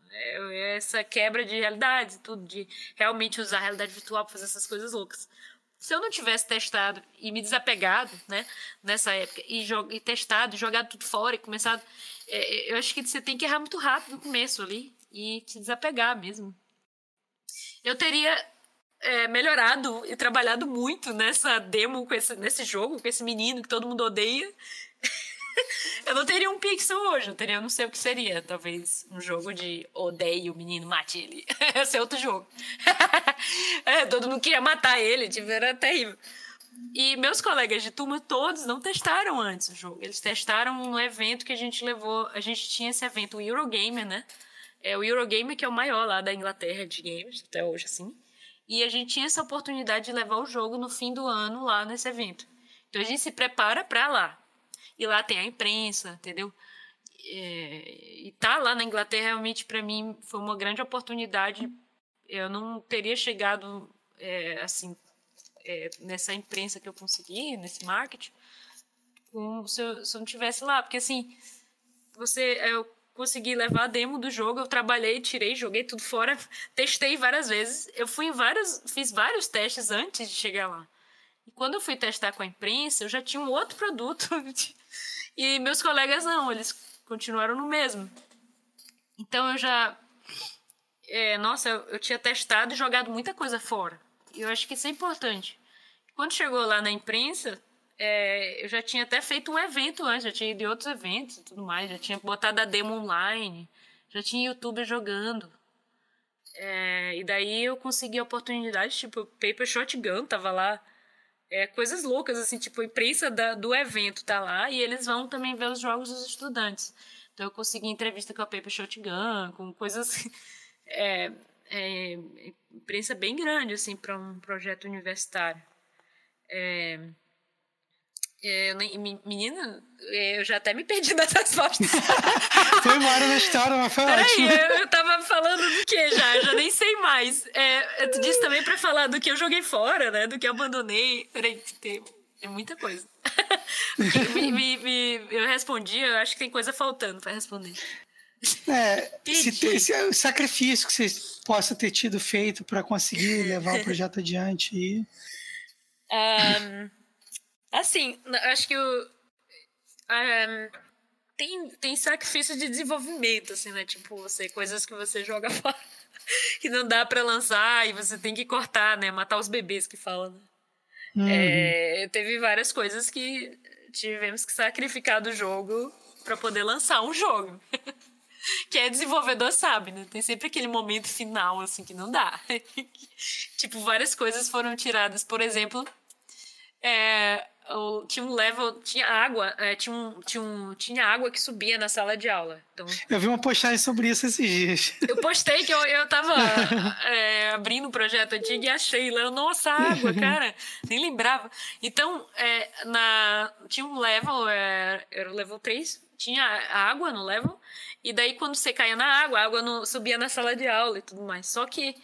É, essa quebra de realidade, tudo, de realmente usar a realidade virtual para fazer essas coisas loucas. Se eu não tivesse testado e me desapegado, né, nessa época, e, e testado, jogado tudo fora e começado. É, eu acho que você tem que errar muito rápido no começo ali e se desapegar mesmo. Eu teria é, melhorado e trabalhado muito nessa demo com esse, nesse jogo, com esse menino que todo mundo odeia. <laughs> eu não teria um pixel hoje, eu teria, não sei o que seria. Talvez um jogo de odeio o menino, mate ele. <laughs> Esse é outro jogo. <laughs> é, todo mundo queria matar ele, tipo, era terrível. E meus colegas de turma todos não testaram antes o jogo. Eles testaram no evento que a gente levou. A gente tinha esse evento, o Eurogamer, né? É o Eurogamer que é o maior lá da Inglaterra de games, até hoje, assim. E a gente tinha essa oportunidade de levar o jogo no fim do ano lá nesse evento. Então a gente se prepara para lá. E lá tem a imprensa, entendeu? É, e tá lá na Inglaterra realmente para mim foi uma grande oportunidade. Eu não teria chegado é, assim é, nessa imprensa que eu consegui, nesse marketing, se, eu, se eu não tivesse lá, porque assim você eu consegui levar a demo do jogo, eu trabalhei, tirei, joguei tudo fora, testei várias vezes. Eu fui em vários, fiz vários testes antes de chegar lá. E quando eu fui testar com a imprensa, eu já tinha um outro produto. <laughs> e meus colegas não, eles continuaram no mesmo. Então eu já. É, nossa, eu, eu tinha testado e jogado muita coisa fora. E eu acho que isso é importante. Quando chegou lá na imprensa, é, eu já tinha até feito um evento antes, já tinha ido em outros eventos e tudo mais, já tinha botado a demo online, já tinha youtuber jogando. É, e daí eu consegui a oportunidade, tipo, Paper Shotgun tava lá. É, coisas loucas, assim, tipo, a imprensa da, do evento tá lá e eles vão também ver os jogos dos estudantes. Então eu consegui entrevista com a Paper Shotgun, com coisas. <laughs> É, é, imprensa bem grande, assim, para um projeto universitário. É, é, menina, é, eu já até me perdi <laughs> das respostas. <laughs> foi embora na história, mas foi Peraí, ótimo. Eu, eu tava falando do que já? Eu já nem sei mais. É, tu disse também pra falar do que eu joguei fora, né? Do que eu abandonei. Peraí, tem, tem muita coisa. <laughs> me, me, me, eu respondi, eu acho que tem coisa faltando pra responder. É, se, se, o sacrifício que você possa ter tido feito para conseguir levar o projeto adiante. E... Um, Assim, acho que o. Um, tem, tem sacrifício de desenvolvimento, assim, né? Tipo, você, coisas que você joga <laughs> fora que não dá para lançar e você tem que cortar, né? Matar os bebês que falam, né? Uhum. É, teve várias coisas que tivemos que sacrificar do jogo para poder lançar um jogo. <laughs> que é desenvolvedor sabe, né? Tem sempre aquele momento final, assim, que não dá. <laughs> tipo, várias coisas foram tiradas. Por exemplo, é, tinha um level, tinha água, é, tinha, um, tinha, um, tinha água que subia na sala de aula. Então, eu vi uma postagem sobre isso esses dias. Eu postei que eu, eu tava <laughs> é, abrindo o um projeto antigo e achei lá, nossa, água, cara, nem lembrava. Então, é, na, tinha um level, é, era o level 3, tinha água no level, e daí quando você caía na água, a água no, subia na sala de aula e tudo mais. Só que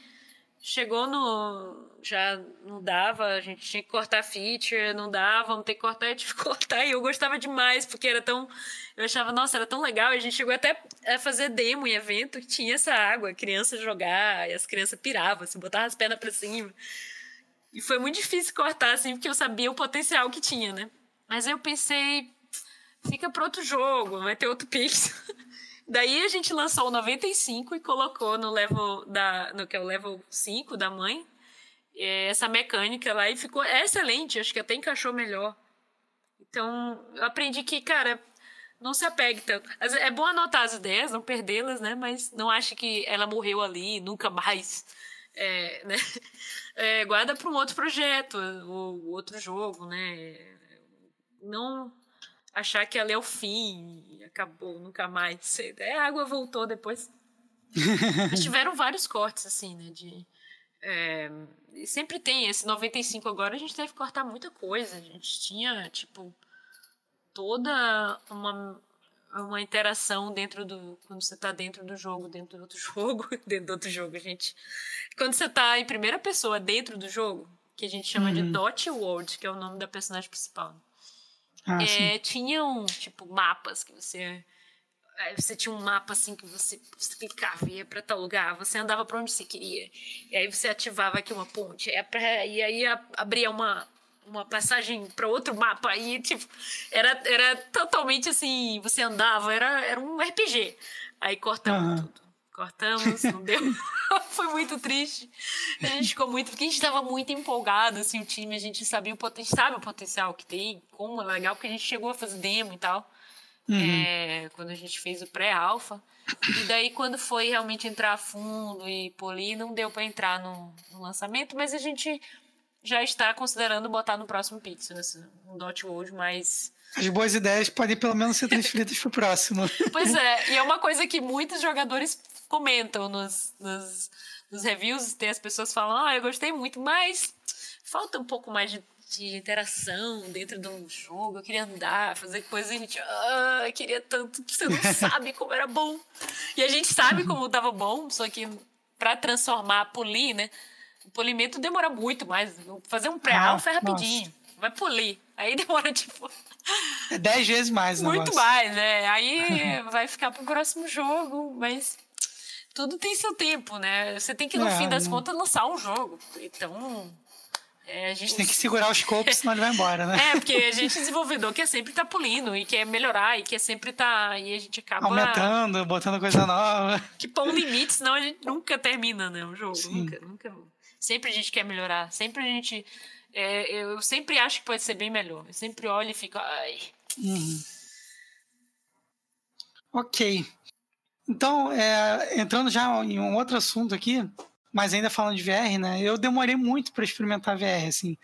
chegou no. Já não dava, a gente tinha que cortar feature, não dava, vamos ter que cortar, eu tive que cortar. E eu gostava demais, porque era tão. Eu achava, nossa, era tão legal. A gente chegou até a fazer demo em evento que tinha essa água, criança jogar, e as crianças piravam, assim, botavam as pernas pra cima. E foi muito difícil cortar, assim, porque eu sabia o potencial que tinha, né? Mas eu pensei, fica para outro jogo, vai ter outro pixel. <laughs> Daí a gente lançou o 95 e colocou no level da, no que é o level 5 da mãe, é, essa mecânica lá e ficou excelente, acho que até encaixou melhor. Então, eu aprendi que, cara, não se apegue tanto. É bom anotar as ideias, não perdê-las, né? Mas não ache que ela morreu ali, nunca mais. É, né? <laughs> É, guarda para um outro projeto, ou outro jogo, né? Não achar que ela é o fim acabou, nunca mais. É, a água voltou depois. <laughs> Mas tiveram vários cortes, assim, né? De, é, sempre tem esse 95 agora, a gente teve que cortar muita coisa. A gente tinha, tipo, toda uma, uma interação dentro do. Quando você tá dentro do jogo, dentro do outro <laughs> jogo, dentro do outro jogo, gente. Quando você tá em primeira pessoa dentro do jogo, que a gente chama uhum. de Dot World, que é o nome da personagem principal. Ah, é, tinham, tipo, mapas que você Aí você tinha um mapa assim que você, você clicava e ia para tal lugar, você andava para onde você queria. E aí você ativava aqui uma ponte, e aí abria uma, uma passagem para outro mapa e tipo era, era totalmente assim, você andava, era, era um RPG. Aí cortamos uhum. tudo. Cortamos, não deu. <laughs> Foi muito triste. A gente ficou muito, porque a gente estava muito empolgado, assim, o time, a gente sabia o potencial, sabe o potencial que tem, como é legal, porque a gente chegou a fazer demo e tal. Uhum. É, quando a gente fez o pré-alfa. E daí, quando foi realmente entrar a fundo e polir, não deu para entrar no, no, lançamento, mas a gente já está considerando botar no próximo Pixel, assim, um Dot World mais. As boas ideias podem pelo menos ser transferidas para o próximo. Pois é, e é uma coisa que muitos jogadores comentam nos, nos, nos reviews, tem as pessoas falam, ah, eu gostei muito, mas falta um pouco mais de de interação dentro de um jogo. Eu queria andar, fazer coisas a gente, ah, queria tanto. Você não <laughs> sabe como era bom. E a gente sabe como estava bom, só que para transformar, polir, né? O polimento demora muito mais. Fazer um pré-alfa ah, é rapidinho. Nossa. Vai polir. Aí demora, <laughs> tipo. É dez vezes mais, Muito negócio. mais, né? Aí vai ficar pro próximo jogo, mas tudo tem seu tempo, né? Você tem que, no é, fim das não... contas, lançar um jogo. Então, é, a, gente... a gente tem que segurar os copos, senão ele vai embora, né? <laughs> É, porque a gente desenvolvedor quer sempre estar tá polindo e quer melhorar e quer sempre estar. Tá... E a gente acaba. Aumentando, botando coisa nova. Que põe um limite, senão a gente nunca termina, né? O jogo. Sim. Nunca, nunca. Sempre a gente quer melhorar. Sempre a gente. É, eu sempre acho que pode ser bem melhor. Eu sempre olho e fico. Ai. Uhum. Ok. Então, é, entrando já em um outro assunto aqui, mas ainda falando de VR, né? Eu demorei muito para experimentar VR, assim.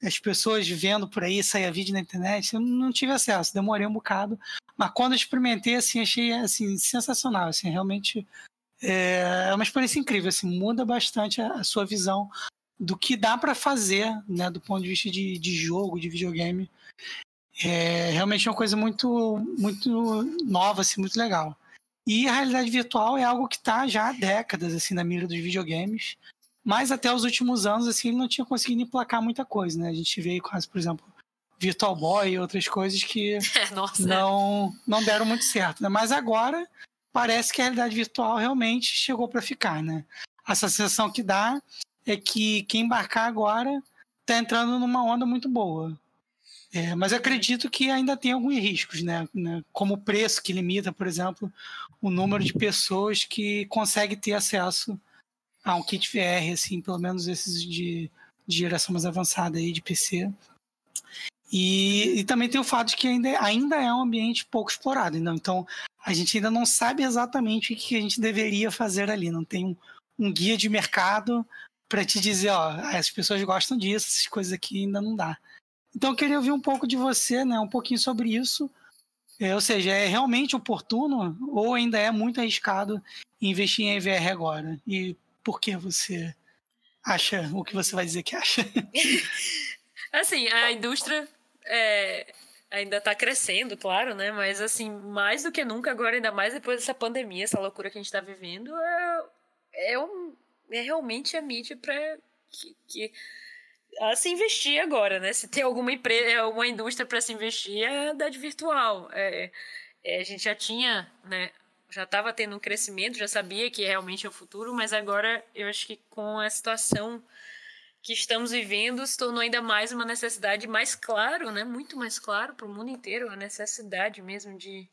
As pessoas vendo por aí, saia vídeo na internet, eu não tive acesso, demorei um bocado. Mas quando eu experimentei, assim, achei assim, sensacional, assim, realmente é, é uma experiência incrível, assim, muda bastante a, a sua visão do que dá para fazer, né, do ponto de vista de, de jogo, de videogame. É realmente uma coisa muito, muito nova, assim, muito legal. E a realidade virtual é algo que está já há décadas assim na mira dos videogames, mas até os últimos anos assim ele não tinha conseguido emplacar muita coisa, né? A gente veio quase, por exemplo, Virtual Boy e outras coisas que <laughs> não não deram muito certo, né? Mas agora parece que a realidade virtual realmente chegou para ficar, né? Essa sensação que dá é que quem embarcar agora está entrando numa onda muito boa. É, mas acredito que ainda tem alguns riscos, né? né? Como o preço que limita, por exemplo, o número de pessoas que consegue ter acesso a um kit VR, assim, pelo menos esses de, de geração mais avançada aí de PC. E, e, também tem o fato de que ainda, ainda é um ambiente pouco explorado. Então, a gente ainda não sabe exatamente o que a gente deveria fazer ali. Não tem um, um guia de mercado para te dizer, ó, as pessoas gostam disso, essas coisas aqui ainda não dá. Então eu queria ouvir um pouco de você, né, um pouquinho sobre isso. É, ou seja, é realmente oportuno ou ainda é muito arriscado investir em EVR agora? E por que você acha o que você vai dizer que acha? <laughs> assim, a indústria é, ainda está crescendo, claro, né? Mas assim, mais do que nunca agora, ainda mais depois dessa pandemia, essa loucura que a gente está vivendo, é, é, um, é realmente a mídia para que, que a se investir agora, né? Se tem alguma empresa, alguma indústria para se investir, é a de virtual. É, é, a gente já tinha, né? Já estava tendo um crescimento, já sabia que realmente é o futuro, mas agora eu acho que com a situação que estamos vivendo se tornou ainda mais uma necessidade mais claro, né? Muito mais claro para o mundo inteiro a necessidade mesmo de,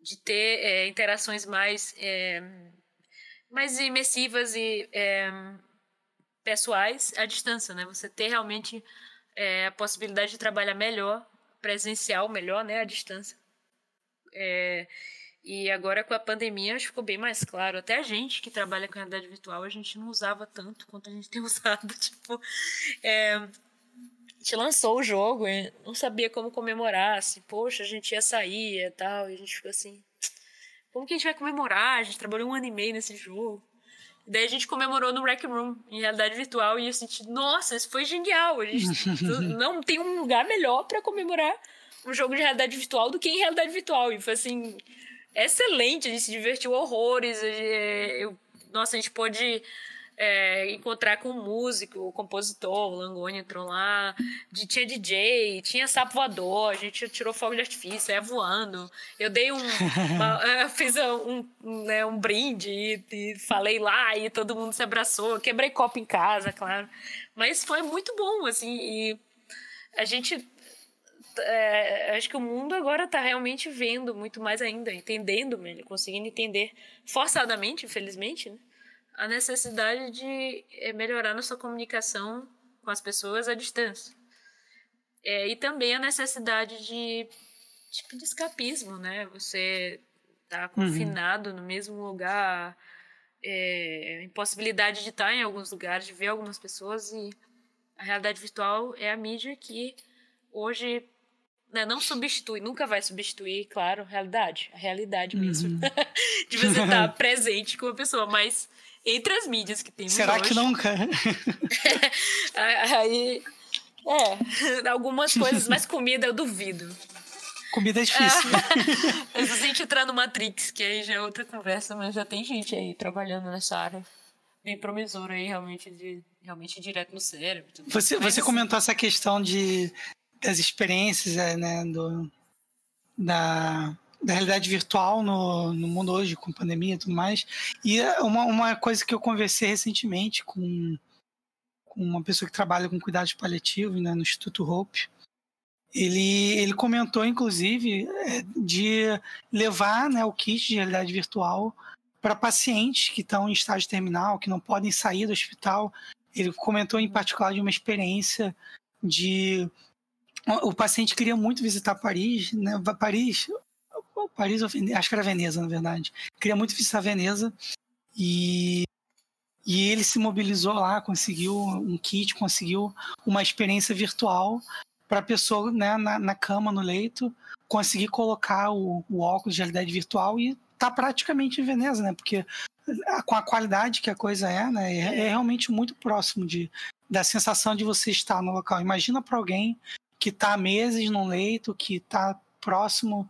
de ter é, interações mais é, mais imersivas e é, pessoais à distância, né? Você ter realmente é, a possibilidade de trabalhar melhor, presencial melhor, né? À distância. É, e agora com a pandemia ficou bem mais claro. Até a gente que trabalha com realidade virtual, a gente não usava tanto quanto a gente tem <laughs> usado. Tipo, é, a gente lançou o jogo não sabia como comemorar. Assim, poxa, a gente ia sair e tal. E a gente ficou assim, como que a gente vai comemorar? A gente trabalhou um ano e meio nesse jogo. Daí a gente comemorou no Rec Room, em realidade virtual, e eu senti, nossa, isso foi genial. A gente <laughs> não tem um lugar melhor para comemorar um jogo de realidade virtual do que em realidade virtual. E foi assim, excelente, a gente se divertiu horrores. Eu, nossa, a gente pôde é, encontrar com um músico, o compositor, o Langoni entrou lá, de, tinha DJ, tinha sapo voador, a gente tirou fogo de artifício, é voando. Eu dei um. <laughs> uma, fiz um, um, né, um brinde e, e, falei lá, e todo mundo se abraçou. Quebrei copo em casa, claro. Mas foi muito bom, assim, e a gente. É, acho que o mundo agora está realmente vendo muito mais ainda, entendendo, conseguindo entender forçadamente, infelizmente, né? A necessidade de eh, melhorar nossa comunicação com as pessoas à distância. É, e também a necessidade de tipo de escapismo, né? Você tá uhum. confinado uhum. no mesmo lugar, é, impossibilidade de estar em alguns lugares, de ver algumas pessoas e a realidade virtual é a mídia que hoje né, não substitui, nunca vai substituir, claro, a realidade, a realidade mesmo, uhum. <laughs> de você estar <laughs> presente com a pessoa, mas entre as mídias que temos Será hoje. que nunca? <laughs> Aí, é, algumas coisas, mas comida eu duvido. Comida é difícil. É, <laughs> a gente entrar no Matrix, que aí já é outra conversa, mas já tem gente aí trabalhando nessa área. Bem promissora aí, realmente, de, realmente direto no cérebro. Você, você comentou essa questão de, das experiências, é, né, do, da, da realidade virtual no, no mundo hoje, com pandemia e tudo mais. E é uma, uma coisa que eu conversei recentemente com, com uma pessoa que trabalha com cuidados paliativos né, no Instituto Hope, ele, ele comentou, inclusive, é, de levar né, o kit de realidade virtual para pacientes que estão em estágio terminal, que não podem sair do hospital. Ele comentou, em particular, de uma experiência de. O paciente queria muito visitar Paris, né? Paris Paris ou acho que era Veneza, na verdade. Queria muito visitar Veneza e, e ele se mobilizou lá, conseguiu um kit, conseguiu uma experiência virtual para a pessoa né, na, na, cama, no leito, conseguir colocar o, o óculos de realidade virtual e tá praticamente em Veneza, né? Porque a, com a qualidade que a coisa é, né? É, é realmente muito próximo de, da sensação de você estar no local. Imagina para alguém que está meses no leito, que está próximo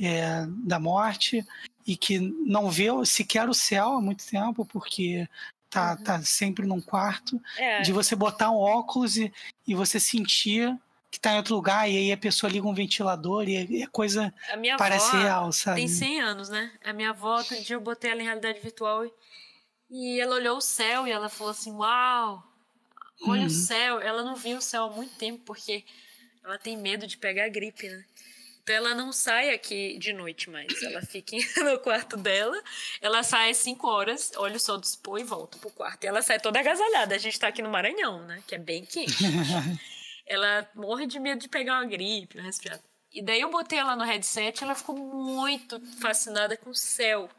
é, da morte e que não vê sequer o céu há muito tempo, porque tá, uhum. tá sempre num quarto, é. de você botar um óculos e, e você sentir que tá em outro lugar, e aí a pessoa liga um ventilador e a coisa a minha parece real, sabe? Tem 100 anos, né? A minha avó, outro dia eu botei ela em realidade virtual e, e ela olhou o céu e ela falou assim: Uau, olha uhum. o céu. Ela não viu o céu há muito tempo porque ela tem medo de pegar gripe, né? Então ela não sai aqui de noite mais. Ela fica <laughs> no quarto dela. Ela sai às 5 horas, olha o sol do expor e volta pro quarto. E ela sai toda agasalhada. A gente tá aqui no Maranhão, né? Que é bem quente. <laughs> ela morre de medo de pegar uma gripe, um resfriado. E daí eu botei ela no headset, ela ficou muito fascinada com o céu.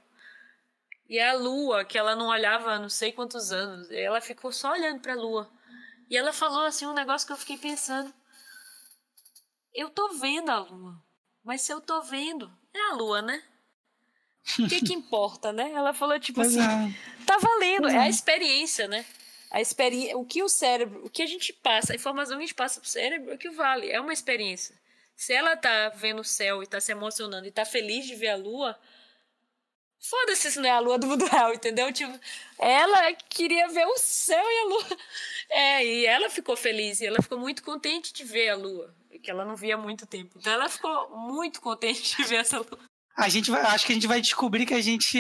E a lua, que ela não olhava há não sei quantos anos, ela ficou só olhando para a lua. E ela falou assim um negócio que eu fiquei pensando. Eu tô vendo a lua. Mas se eu tô vendo, é a lua, né? <laughs> O que que importa, né? Ela falou tipo pois assim, é. tá valendo, é a é. experiência, né? A experiência, o que o cérebro, o que a gente passa, a informação que a gente passa pro cérebro é o que vale, é uma experiência. Se ela tá vendo o céu e tá se emocionando e tá feliz de ver a lua, foda-se se não é a lua do mundo <laughs> real, entendeu? Tipo, ela queria ver o céu e a lua. <laughs> É, e ela ficou feliz, e ela ficou muito contente de ver a lua que ela não via há muito tempo. Então ela ficou muito contente de ver essa lua. A gente vai, acho que a gente vai descobrir que a gente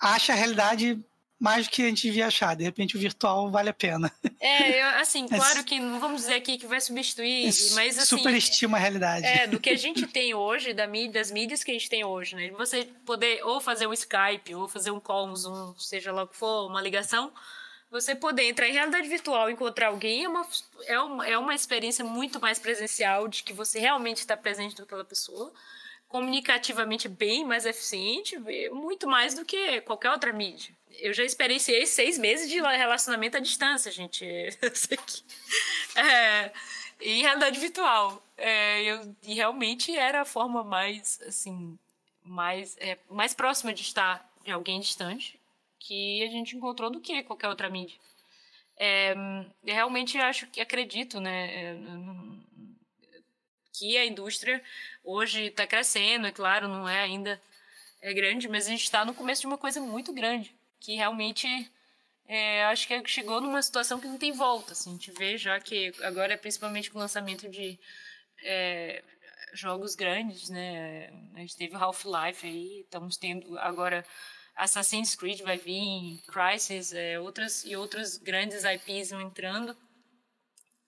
acha a realidade mais do que a gente devia achar. De repente o virtual vale a pena. É, eu, assim, <laughs> claro que não vamos dizer aqui que vai substituir, mas assim. Superestima a realidade. É, do que a <laughs> gente tem hoje, da mídia, das mídias que a gente tem hoje, né? Você poder ou fazer um Skype, ou fazer um call, um Zoom, seja lá o que for, uma ligação você poder entrar em realidade virtual e encontrar alguém é uma, é uma, é uma experiência muito mais presencial, de que você realmente está presente com aquela pessoa, comunicativamente bem mais eficiente, muito mais do que qualquer outra mídia. Eu já experienciei seis meses de relacionamento à distância, gente. <laughs> é, em realidade virtual. É, eu, e realmente era a forma mais, assim, mais, é, mais próxima de estar de alguém distante que a gente encontrou do que qualquer outra mídia. É, realmente acho que acredito, né, é, que a indústria hoje está crescendo, é claro, não é ainda é grande, mas a gente está no começo de uma coisa muito grande, que realmente é, acho que chegou numa situação que não tem volta. Assim, a gente vê já que agora, principalmente com o lançamento de é, jogos grandes, né? A gente teve Half-Life aí, estamos tendo agora Assassin's Creed vai vir, Crysis, é, outras e outras grandes IPs vão entrando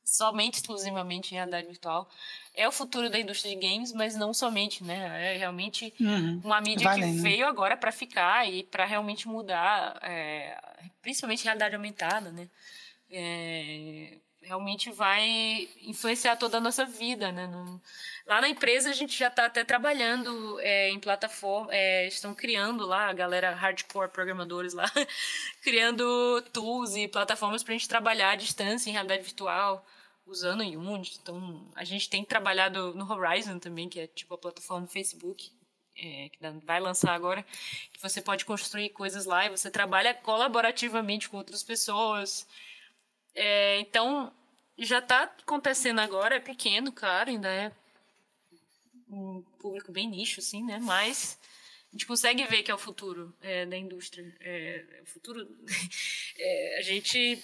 somente exclusivamente em realidade virtual. É o futuro da indústria de games, mas não somente, né? É realmente uhum. uma mídia que né? veio agora para ficar e para realmente mudar, é, principalmente realidade aumentada, né? É, realmente vai influenciar toda a nossa vida, né? Lá na empresa a gente já está até trabalhando é, em plataforma, é, estão criando lá, a galera hardcore programadores lá, <laughs> criando tools e plataformas para a gente trabalhar à distância em realidade virtual, usando Unity. Então a gente tem trabalhado no Horizon também, que é tipo a plataforma do Facebook. É, que vai lançar agora, que você pode construir coisas lá e você trabalha colaborativamente com outras pessoas. É, então, já está acontecendo agora, é pequeno, claro, ainda é um público bem nicho, assim, né? Mas a gente consegue ver que é o futuro é, da indústria. É, é o futuro. <laughs> É, a gente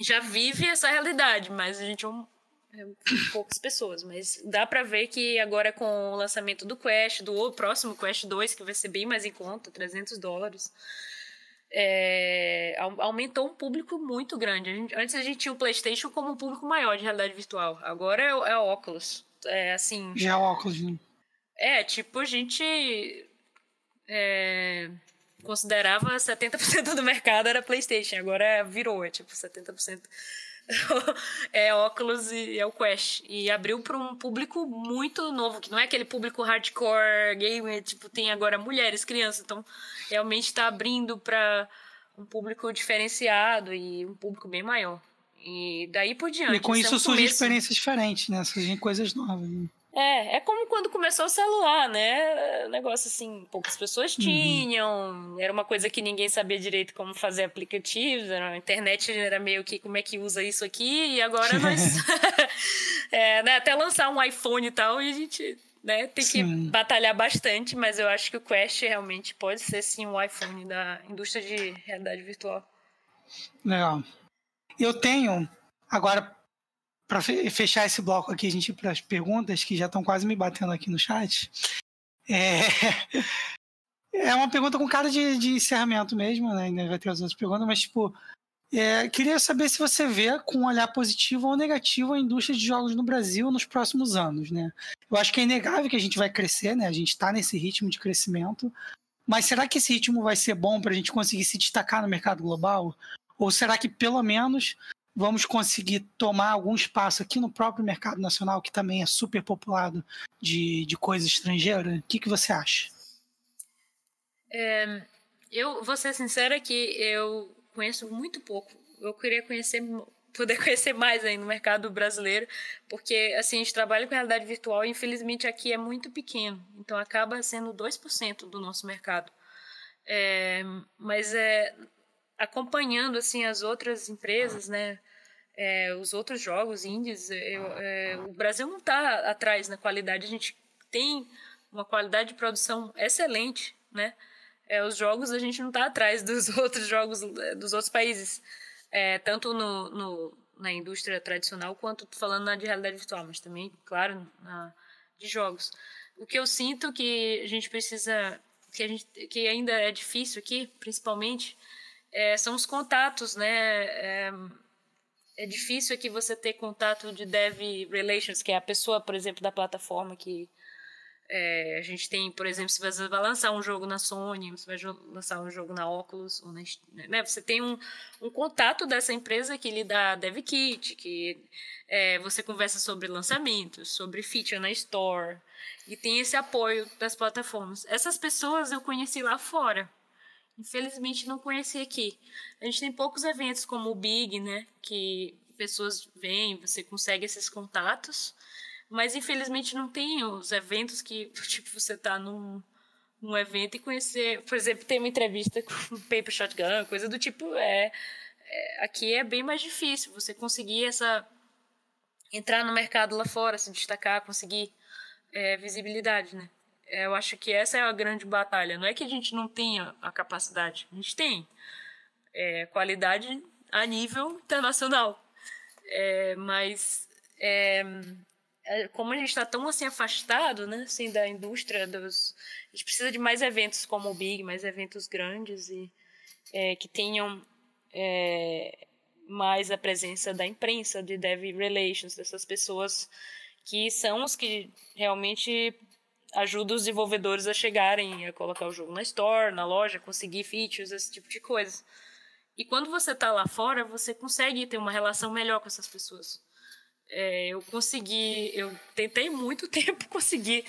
já vive essa realidade, mas a gente é, um, é poucas pessoas. Mas dá para ver que agora com o lançamento do Quest, do próximo Quest 2, que vai ser bem mais em conta, 300 dólares é, aumentou um público muito grande. A gente, antes a gente tinha o PlayStation como um público maior de realidade virtual. Agora é, é o Oculus. É assim. Já é o Oculus, né? É, tipo, a gente é, considerava 70% do mercado era PlayStation. Agora virou, é tipo 70% <laughs> é óculos e é o Quest. E abriu para um público muito novo, que não é aquele público hardcore gamer, tipo, tem agora mulheres, crianças. Então, realmente está abrindo para um público diferenciado e um público bem maior. E daí por diante. E com isso, é um surgem experiências diferentes, né? Surgem coisas novas. Né? É, é como quando começou o celular, né? Negócio assim, poucas pessoas uhum. tinham, uhum. era uma coisa que ninguém sabia direito como fazer aplicativos, a internet era meio que como é que usa isso aqui, e agora nós. <laughs> <laughs> é, né, até lançar um iPhone e tal, e a gente né, tem sim. que batalhar bastante, mas eu acho que o Quest realmente pode ser sim um iPhone da indústria de realidade virtual. Legal. Eu tenho, agora para fechar esse bloco aqui, a gente para as perguntas que já estão quase me batendo aqui no chat. É, <laughs> é uma pergunta com cara de, de encerramento mesmo, né? Ainda vai ter as outras perguntas, mas tipo, é, queria saber se você vê com um olhar positivo ou negativo a indústria de jogos no Brasil nos próximos anos, né? Eu acho que é inegável que a gente vai crescer, né? A gente está nesse ritmo de crescimento, mas será que esse ritmo vai ser bom para a gente conseguir se destacar no mercado global? Ou será que pelo menos vamos conseguir tomar algum espaço aqui no próprio mercado nacional, que também é super populado de, de coisa estrangeira? O que, que você acha? É, eu vou ser sincera que eu conheço muito pouco. Eu queria conhecer, poder <laughs> conhecer mais aí no mercado brasileiro, porque assim, a gente trabalha com realidade virtual e infelizmente aqui é muito pequeno, então acaba sendo 2% do nosso mercado. É, mas é, acompanhando assim as outras empresas, né? É, os outros jogos indies, eu, é, o Brasil não está atrás na qualidade. A gente tem uma qualidade de produção excelente, né? É, os jogos a gente não está atrás dos <laughs> outros jogos dos outros países, é, tanto no, no, na indústria tradicional quanto falando na de realidade virtual, mas também, claro, na, de jogos. O que eu sinto que a gente precisa, que a gente, que ainda é difícil aqui, principalmente, é, são os contatos, né? É, é difícil aqui você ter contato de dev relations, que é a pessoa, por exemplo, da plataforma que é, a gente tem, por exemplo, se você vai lançar um jogo na Sony, você vai lançar um jogo na Oculus, na, né? você tem um, um contato dessa empresa que lhe dá dev kit, que é, você conversa sobre lançamentos, sobre feature na store, e tem esse apoio das plataformas. Essas pessoas eu conheci lá fora. Infelizmente não conheci aqui. A gente tem poucos eventos como o Big, né? Que pessoas vêm, você consegue esses contatos. Mas infelizmente não tem os eventos que, <laughs> tipo, você tá num, num evento e conhecer. Por exemplo, tem uma entrevista com Paper Shotgun, coisa do tipo. É, é, aqui é bem mais difícil você conseguir essa. entrar no mercado lá fora, se destacar, conseguir é, visibilidade, né? Eu acho que essa é a grande batalha. Não é que a gente não tenha a capacidade, a gente tem. é, qualidade a nível internacional. É, mas é, é como a gente está tão assim afastado, né, assim, da indústria dos, a gente precisa de mais eventos como o Big, mais eventos grandes e é, que tenham é, mais a presença da imprensa, de dev relations, dessas pessoas que são os que realmente ajudam os desenvolvedores a chegarem a colocar o jogo na store, na loja, conseguir features, esse tipo de coisa. E quando você está lá fora, você consegue ter uma relação melhor com essas pessoas. É, eu consegui, eu tentei muito <laughs> tempo conseguir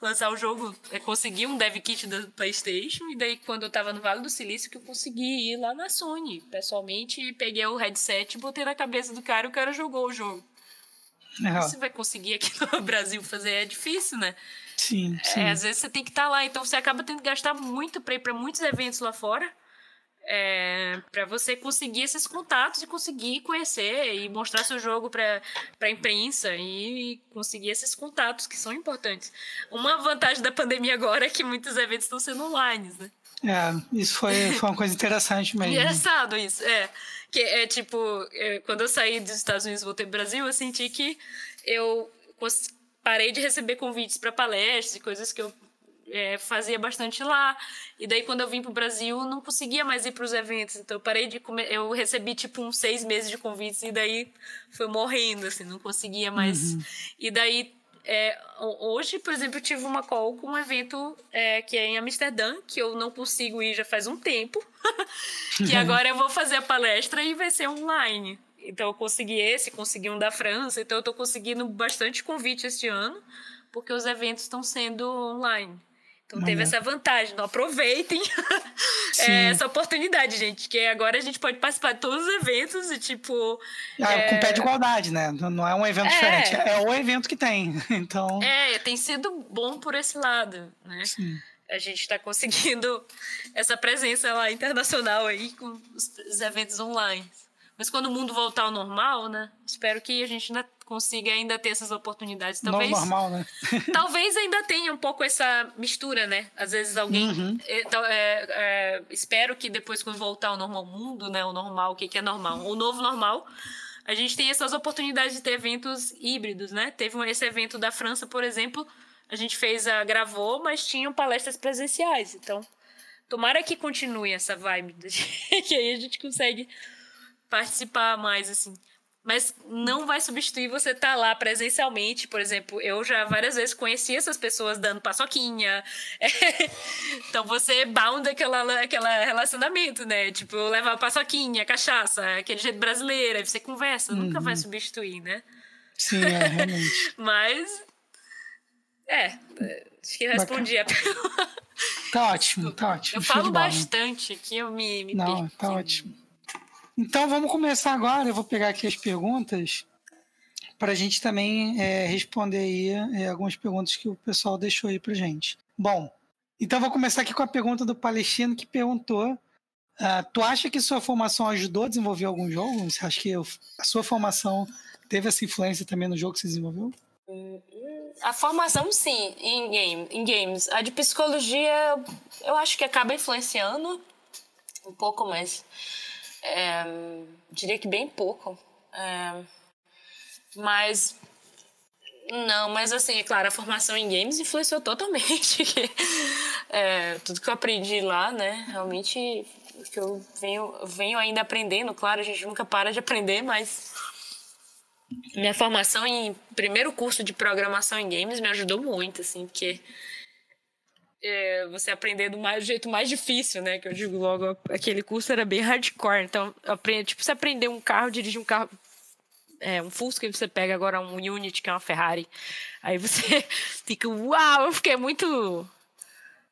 lançar o jogo, é, consegui um dev kit da PlayStation e daí quando eu tava no Vale do Silício que eu consegui ir lá na Sony, pessoalmente, peguei o headset, botei na cabeça do cara e o cara jogou o jogo. É. Você vai conseguir aqui <laughs> no Brasil fazer é difícil, né? Sim, sim. É, às vezes você tem que estar tá lá, então você acaba tendo que gastar muito para ir para muitos eventos lá fora é, para você conseguir esses contatos e conseguir conhecer e mostrar seu jogo para a imprensa e conseguir esses contatos que são importantes. Uma vantagem da pandemia agora é que muitos eventos estão sendo online, né? É, isso foi, foi uma coisa interessante mesmo. Engraçado isso, é. Que é tipo, é, quando eu saí dos Estados Unidos e voltei pro Brasil, eu senti que eu parei de receber convites para palestras e coisas que eu é, fazia bastante lá. E daí, quando eu vim pro Brasil, não conseguia mais ir para os eventos. Então, eu parei de comer. Eu recebi, tipo, uns seis meses de convites e daí foi morrendo, assim, não conseguia mais. Uhum. E daí, é, hoje, por exemplo, eu tive uma call com um evento é, que é em Amsterdã, que eu não consigo ir já faz um tempo. <laughs> que agora eu vou fazer a palestra e vai ser online. Então, eu consegui esse, consegui um da França. Então, eu tô conseguindo bastante convite este ano, porque os eventos estão sendo online. Então teve essa vantagem. Então aproveitem <laughs> é, essa oportunidade, gente. Que agora a gente pode participar de todos os eventos e, tipo. Ah, é... Com pé de igualdade, né? Não é um evento é... diferente. É o evento que tem. <laughs> Então. É, tem sido bom por esse lado, né? Sim. A gente está conseguindo <laughs> essa presença lá internacional aí com os eventos online. Mas quando o mundo voltar ao normal, né? Espero que a gente ainda consiga ainda ter essas oportunidades. Talvez, Não normal, né? <laughs> talvez ainda tenha um pouco essa mistura, né? Às vezes alguém. Uhum. É, é, espero que depois, quando voltar ao normal mundo, né? O normal, o que, que é normal? O novo normal. A gente tem essas oportunidades de ter eventos híbridos, né? Teve esse evento da França, por exemplo, a gente fez a gravou, mas tinham palestras presenciais. Então, tomara que continue essa vibe, <laughs> que aí a gente consegue participar mais assim mas não vai substituir você estar tá lá presencialmente. Por exemplo, eu já várias vezes conheci essas pessoas dando paçoquinha. <laughs> então você bound aquela, aquela relacionamento, né? Tipo, levar paçoquinha, cachaça, aquele jeito brasileiro, aí você conversa, uhum. nunca vai uhum. substituir, né? Sim, é, realmente. <laughs> Mas. É, acho que respondi a pergunta. Tá ótimo, tá ótimo. Eu falo bastante aqui, eu me, me Não, tá ótimo. Então vamos começar agora. Eu vou pegar aqui as perguntas para a gente também é, responder aí é, algumas perguntas que o pessoal deixou aí para gente. Bom, então vou começar aqui com a pergunta do Palestino que perguntou: uh, tu acha que sua formação ajudou a desenvolver algum jogo? Você acha que a sua formação teve essa influência também no jogo que você desenvolveu? A formação, sim, em, game, em games. A de psicologia, eu acho que acaba influenciando um pouco mais. É, diria que bem pouco. É, mas. Não, mas assim, é claro, a formação em games influenciou totalmente. <laughs> é, tudo que eu aprendi lá, né? Realmente, que eu venho, venho ainda aprendendo. Claro, a gente nunca para de aprender, mas. Minha formação em primeiro curso de programação em games me ajudou muito, assim, porque é, você aprender do, mais, do jeito mais difícil, né? Que eu digo logo, aquele curso era bem hardcore. Então, aprende, tipo, você aprender um carro, dirigir um carro. É, um Fusca, e você pega agora um Unity, que é uma Ferrari. Aí você <laughs> fica, uau, eu fiquei muito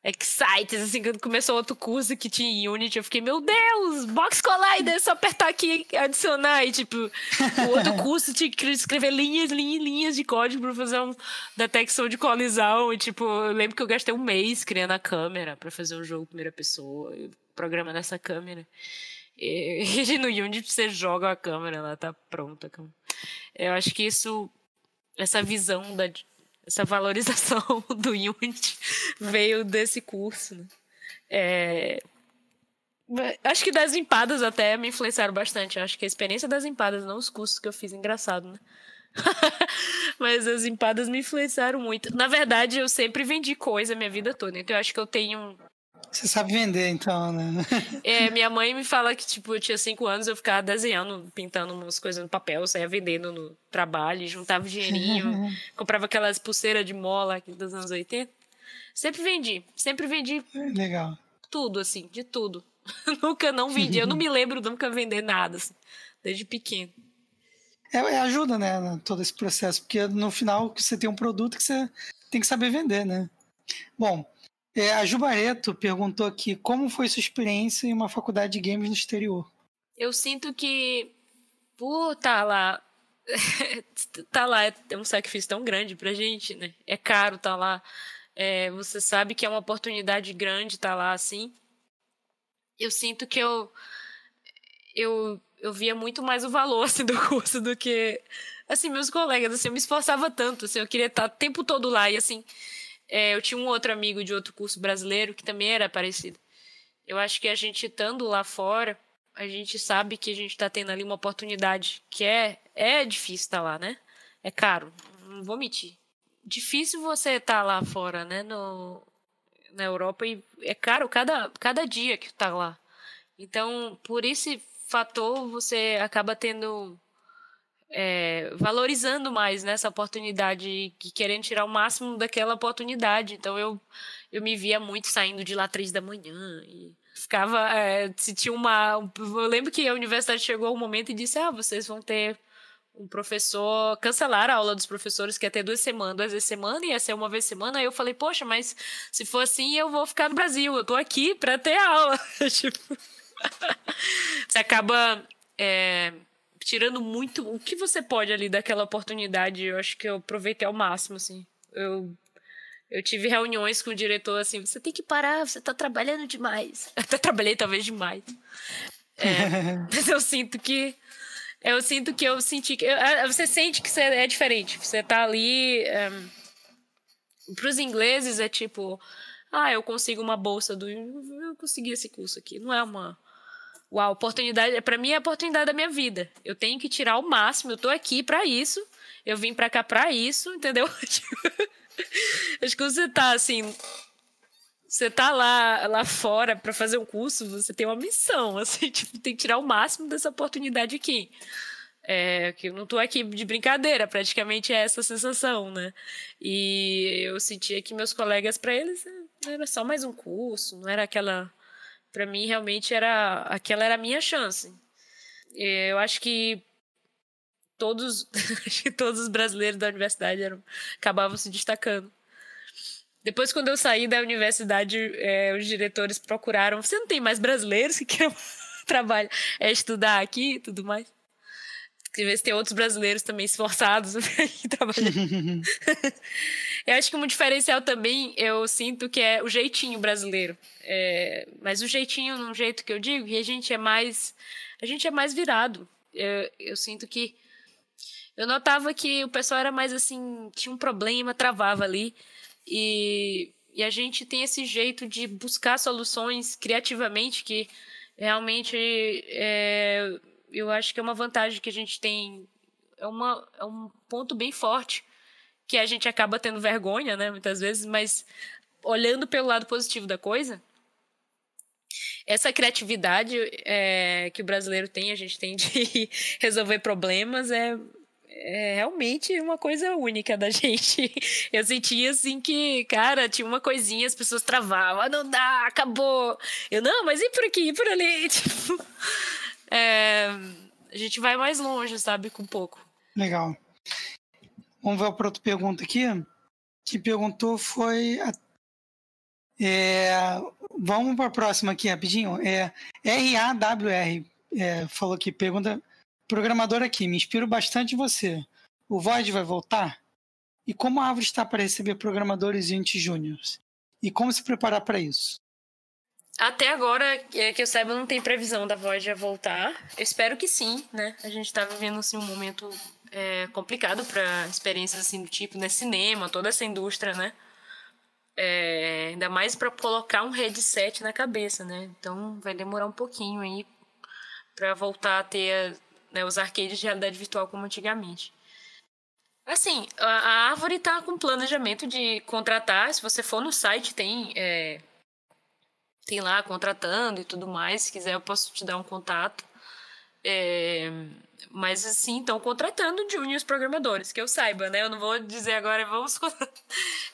excited, assim, quando começou outro curso que tinha Unity, eu fiquei, meu Deus, Box Collider, só apertar aqui e adicionar. E, tipo, o outro curso tinha que escrever linhas, linhas, linhas de código para fazer uma detecção de colisão. E, tipo, eu lembro que eu gastei um mês criando a câmera para fazer um jogo primeira pessoa, programa nessa câmera. E, <laughs> e no Unity você joga a câmera, ela tá pronta. Eu acho que isso, essa visão da essa valorização <laughs> do Unity veio desse curso. Né? É, Acho que das empadas até me influenciaram bastante. Acho que a experiência das empadas, não os cursos que eu fiz, engraçado, né? <laughs> Mas as empadas me influenciaram muito. Na verdade, eu sempre vendi coisa a minha vida toda. Então eu acho que eu tenho. Você sabe vender, então, né? é, minha mãe me fala que, tipo, eu tinha cinco anos, eu ficava desenhando, pintando umas coisas no papel, saía vendendo no trabalho, juntava dinheirinho, <laughs> comprava aquelas pulseiras de mola aqui dos anos 80. Sempre vendi, sempre vendi. Legal. Tudo, assim, de tudo. <laughs> nunca não vendi. Eu não me lembro nunca vender nada, assim, desde pequeno. É, é, ajuda, né, todo esse processo, porque no final você tem um produto que você tem que saber vender, né? Bom, é, a Jubareto perguntou aqui como foi sua experiência em uma faculdade de games no exterior. Eu sinto que por estar tá lá, <laughs> tá lá é um sacrifício tão grande pra gente, né? É caro estar tá lá. É, você sabe que é uma oportunidade grande estar tá lá assim. Eu sinto que eu eu eu via muito mais o valor <laughs> assim, do curso do que assim meus colegas assim eu me esforçava tanto assim eu queria estar o tempo todo lá e assim é, eu tinha um outro amigo de outro curso brasileiro que também era parecido. Eu acho que a gente estando lá fora a gente sabe que a gente está tendo ali uma oportunidade que é é difícil estar tá lá né? É caro não vou mentir. Difícil você estar tá lá fora né? No na Europa e é caro cada cada dia que está lá. Então por esse fator você acaba tendo é, valorizando mais nessa né, oportunidade e querendo tirar o máximo daquela oportunidade. Então eu eu me via muito saindo de lá três da manhã e ficava é, se tinha uma eu lembro que a universidade chegou um momento e disse ah vocês vão ter um professor cancelar a aula dos professores que ia ter duas semanas, duas vezes semana, ia ser uma vez semana. Aí eu falei, poxa, mas se for assim, eu vou ficar no Brasil. Eu tô aqui para ter aula. <laughs> tipo, você acaba é, tirando muito o que você pode ali daquela oportunidade. Eu acho que eu aproveitei ao máximo, assim. Eu, eu tive reuniões com o diretor assim: você tem que parar, você tá trabalhando demais. <laughs> Até trabalhei talvez demais. É, <laughs> mas eu sinto que. Eu sinto que eu senti que. Você sente que você é diferente. Você tá ali. Um, para os ingleses é tipo, ah, eu consigo uma bolsa do. Eu consegui esse curso aqui. Não é uma Uau, oportunidade, para mim é a oportunidade da minha vida. Eu tenho que tirar o máximo, eu tô aqui para isso. Eu vim para cá para isso, entendeu? <laughs> Acho que você tá assim, você tá lá lá fora para fazer um curso, você tem uma missão, <laughs> assim, tipo, tem que tirar o máximo dessa oportunidade aqui. É, que eu não tô aqui de brincadeira, praticamente é essa sensação, né? E eu sentia que meus colegas, para eles, era só mais um curso, não era aquela para mim realmente era aquela era a minha chance. Eu acho que todos, <laughs> acho que todos os brasileiros da universidade eram, acabavam se destacando. Depois, quando eu saí da universidade, é, os diretores procuraram. Você não tem mais brasileiros que querem <laughs> trabalhar, é estudar aqui e tudo mais? Quer ver se tem outros brasileiros também esforçados <laughs> trabalhando. Eu acho que um diferencial também eu sinto que é o jeitinho brasileiro. É, mas o jeitinho, num jeito que eu digo, que a gente é mais. A gente é mais virado. Eu, eu sinto que. Eu notava que o pessoal era mais assim, tinha um problema, travava ali. E, e a gente tem esse jeito de buscar soluções criativamente que realmente é, eu acho que é uma vantagem que a gente tem. É, uma, é um ponto bem forte que a gente acaba tendo vergonha, né, muitas vezes, mas olhando pelo lado positivo da coisa, essa criatividade é, que o brasileiro tem, a gente tem de <laughs> resolver problemas, é, é realmente uma coisa única da <laughs> gente. Eu sentia assim que, cara, tinha uma coisinha, as pessoas travavam, ah, não dá, acabou. Eu, não, mas e por aqui, e por ali? <laughs> Tipo, é, a gente vai mais longe, sabe, com pouco. Legal. Vamos ver para outra pergunta aqui. Que perguntou foi. A, é, vamos para a próxima aqui rapidinho. É, RAWR é, falou aqui, pergunta. Programador aqui, me inspiro bastante em você. O Void vai voltar? E como a Árvore está para receber programadores e júniores? E como se preparar para isso? Até agora, é, que eu saiba, não tem previsão da Voyager voltar. Eu espero que sim, né? A gente tá vivendo assim, um momento é, complicado para experiências assim do tipo, né? Cinema, toda essa indústria, né? É, ainda mais para colocar um headset na cabeça, né? Então vai demorar um pouquinho aí para voltar a ter né, os arcades de realidade virtual como antigamente. Assim, a, a árvore está com planejamento de contratar. Se você for no site, tem é, tem lá contratando e tudo mais. Se quiser, eu posso te dar um contato. É, mas assim, estão contratando juniors programadores, que eu saiba, né? Eu não vou dizer agora, vamos. <laughs>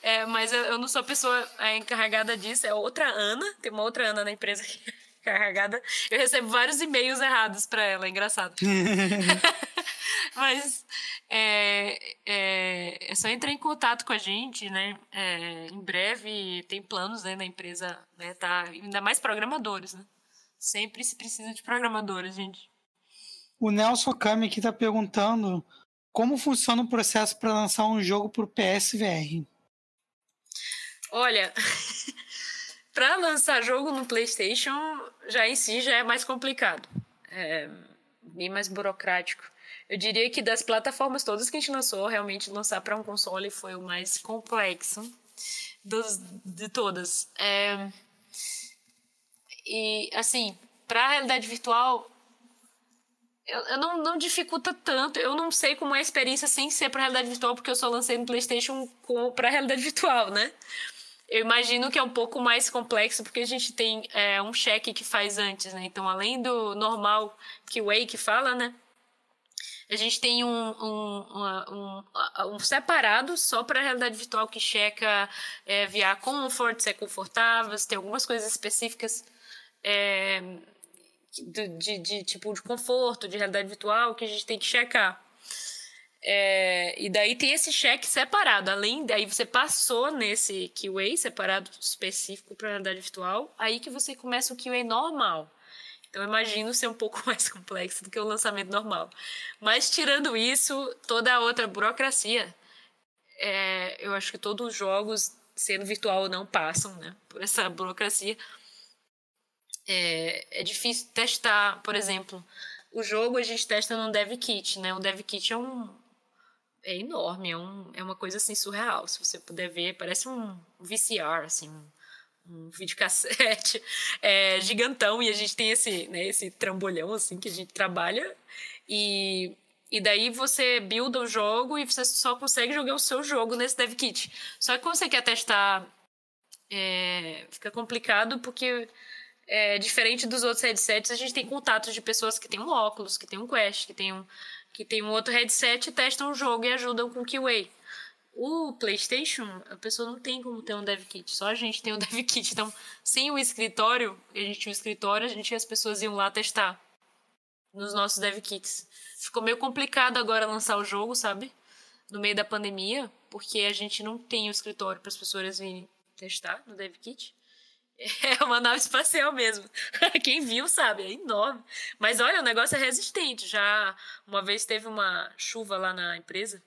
É, mas eu, eu, não sou a pessoa é, encarregada disso, é outra Ana, tem uma outra Ana na empresa que <laughs> é encarregada. Eu recebo vários e-mails errados para ela, é engraçado. <laughs> mas é, é, é, só entrar em contato com a gente, né? É, em breve tem planos né, na empresa, né? Tá, ainda mais programadores, né? Sempre se precisa de programadores, gente. O Nelson Kami aqui está perguntando como funciona o processo para lançar um jogo para o PSVR. Olha, <laughs> para lançar jogo no PlayStation já em si já é mais complicado, é bem mais burocrático. Eu diria que das plataformas todas que a gente lançou, realmente lançar para um console foi o mais complexo dos, de todas. É, e assim, para a realidade virtual eu, eu não, não dificulta tanto. Eu não sei como é a experiência sem ser para realidade virtual, porque eu só lancei no PlayStation para realidade virtual, né? Eu imagino que é um pouco mais complexo, porque a gente tem é, um cheque que faz antes, né? Então, além do normal que o Wake fala, né? A gente tem um, um, um, um separado só para a realidade virtual que checa é, via comfort, se é confortável, se tem algumas coisas específicas é, de, de, de, tipo de conforto, de realidade virtual que a gente tem que checar. É, e daí tem esse cheque separado. Além daí você passou nesse QA separado específico para realidade virtual, aí que você começa o QA normal. Então imagino ser um pouco <laughs> mais complexo do que o lançamento normal. Mas tirando isso, toda a outra burocracia, é, eu acho que todos os jogos, sendo virtual, não passam né, por essa burocracia é, é difícil testar, por exemplo, o jogo a gente testa no dev kit, né? O dev kit é um é enorme, é, um, é uma coisa assim surreal. Se você puder ver, parece um VCR, assim, um, um videocassete <laughs> é, gigantão e a gente tem esse, né, esse trambolhão assim que a gente trabalha e e daí você builda o jogo e você só consegue jogar o seu jogo nesse dev kit. Só que quando você quer testar, é, fica complicado porque é, diferente dos outros headsets, a gente tem contatos de pessoas que têm um óculos, que têm um Quest, que tem um, que tem um outro headset, testam o jogo e ajudam com o QA. O PlayStation, a pessoa não tem como ter um dev kit, só a gente tem um <laughs> dev kit. Então, sem o escritório, a gente tinha um escritório, a gente as pessoas iam lá testar nos nossos dev kits. Ficou meio complicado agora lançar o jogo, sabe? No meio da pandemia, porque a gente não tem o escritório para as pessoas virem testar no dev kit. É uma nave espacial mesmo. <laughs> Quem viu sabe, é enorme. Mas olha, o negócio é resistente. Já uma vez teve uma chuva lá na empresa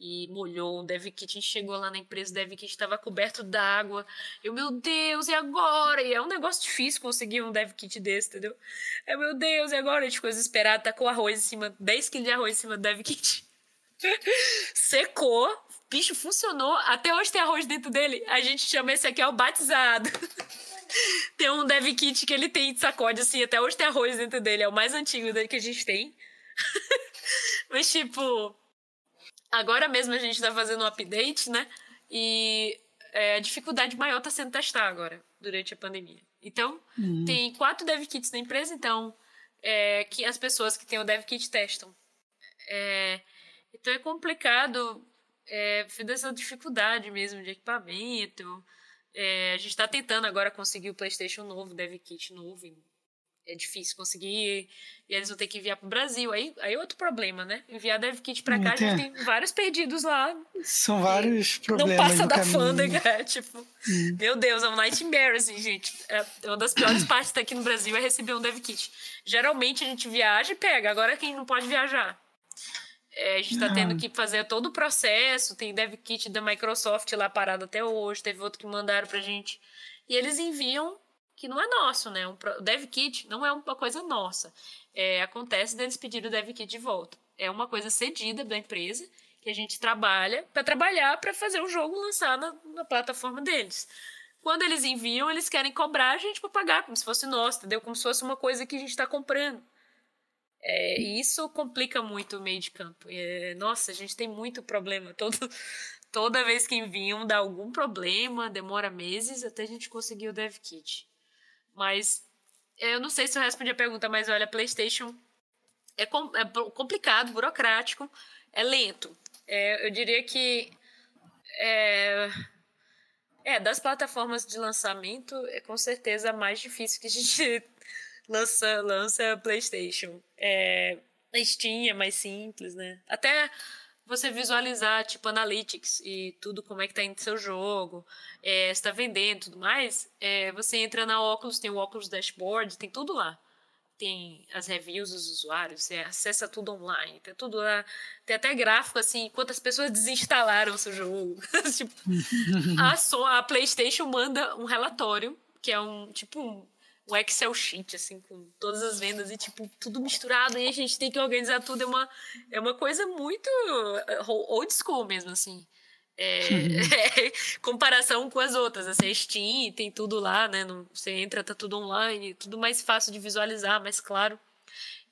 e molhou um dev kit. A gente chegou lá na empresa, o dev kit estava coberto d'água. Eu, meu Deus, e agora? E é um negócio difícil conseguir um dev kit desse, entendeu? É, meu Deus, e agora? A gente ficou desesperado, tacou arroz em cima, 10 quilos de arroz em cima do dev kit. <laughs> Secou, bicho funcionou. Até hoje tem arroz dentro dele. A gente chama esse aqui, é o batizado. <laughs> tem um dev kit que ele tem de sacode, assim, até hoje tem arroz dentro dele, é o mais antigo dele que a gente tem. <laughs> Mas, tipo, agora mesmo a gente tá fazendo um update, né? E é, a dificuldade maior tá sendo testar agora, durante a pandemia. Então, uhum. tem quatro dev kits na empresa, então, é, que as pessoas que têm o dev kit testam. É, então é complicado é, dessa dificuldade mesmo de equipamento, é, a gente está tentando agora conseguir o PlayStation novo, Dev Kit novo. É difícil conseguir e eles vão ter que enviar para o Brasil. Aí, aí é outro problema, né? Enviar Dev Kit para cá, a gente tem vários perdidos lá. São vários problemas. Não passa da alfândega. É, <laughs> tipo, hum. meu Deus, é um nightmare, assim, gente. É uma das piores partes daqui no Brasil é receber um Dev Kit. Geralmente a gente viaja e pega. Agora quem não pode viajar. É, a gente está tendo que fazer todo o processo. Tem dev kit da Microsoft lá parado até hoje. Teve outro que mandaram para gente. E eles enviam que não é nosso, né? O dev kit não é uma coisa nossa. É, acontece deles pedir o dev kit de volta. É uma coisa cedida da empresa que a gente trabalha para trabalhar para fazer o jogo lançar na, na, plataforma deles. Quando eles enviam, eles querem cobrar a gente para pagar, como se fosse nosso, entendeu? Como se fosse uma coisa que a gente está comprando. É, e isso complica muito o meio de campo. É, nossa, a gente tem muito problema. Todo, <laughs> toda vez que enviam, dá algum problema, demora meses até a gente conseguir o dev kit. Mas eu não sei se eu respondi a pergunta, mas olha, PlayStation é, com, é complicado, burocrático, é lento. É, eu diria que é, é, das plataformas de lançamento, é com certeza a mais difícil que a gente lança, lança PlayStation. É, Steam é mais simples, né? Até você visualizar, tipo, analytics e tudo, como é que tá indo seu jogo, é, se tá vendendo tudo mais, é, você entra na Oculus, tem o Oculus Dashboard, tem tudo lá tem as reviews dos usuários, você acessa tudo online, tem tudo lá. Tem até gráfico assim, quantas pessoas desinstalaram seu jogo. <laughs> tipo, a, so, a PlayStation manda um relatório, que é um tipo um, um, Excel sheet, assim, com todas as vendas e tipo, tudo misturado, e a gente tem que organizar tudo. É uma, é uma coisa muito eh, old school mesmo, assim. É, <laughs> é, comparação com as outras. Assim, a Steam tem tudo lá, né? você entra, tá tudo online, tudo mais fácil de visualizar, mais claro.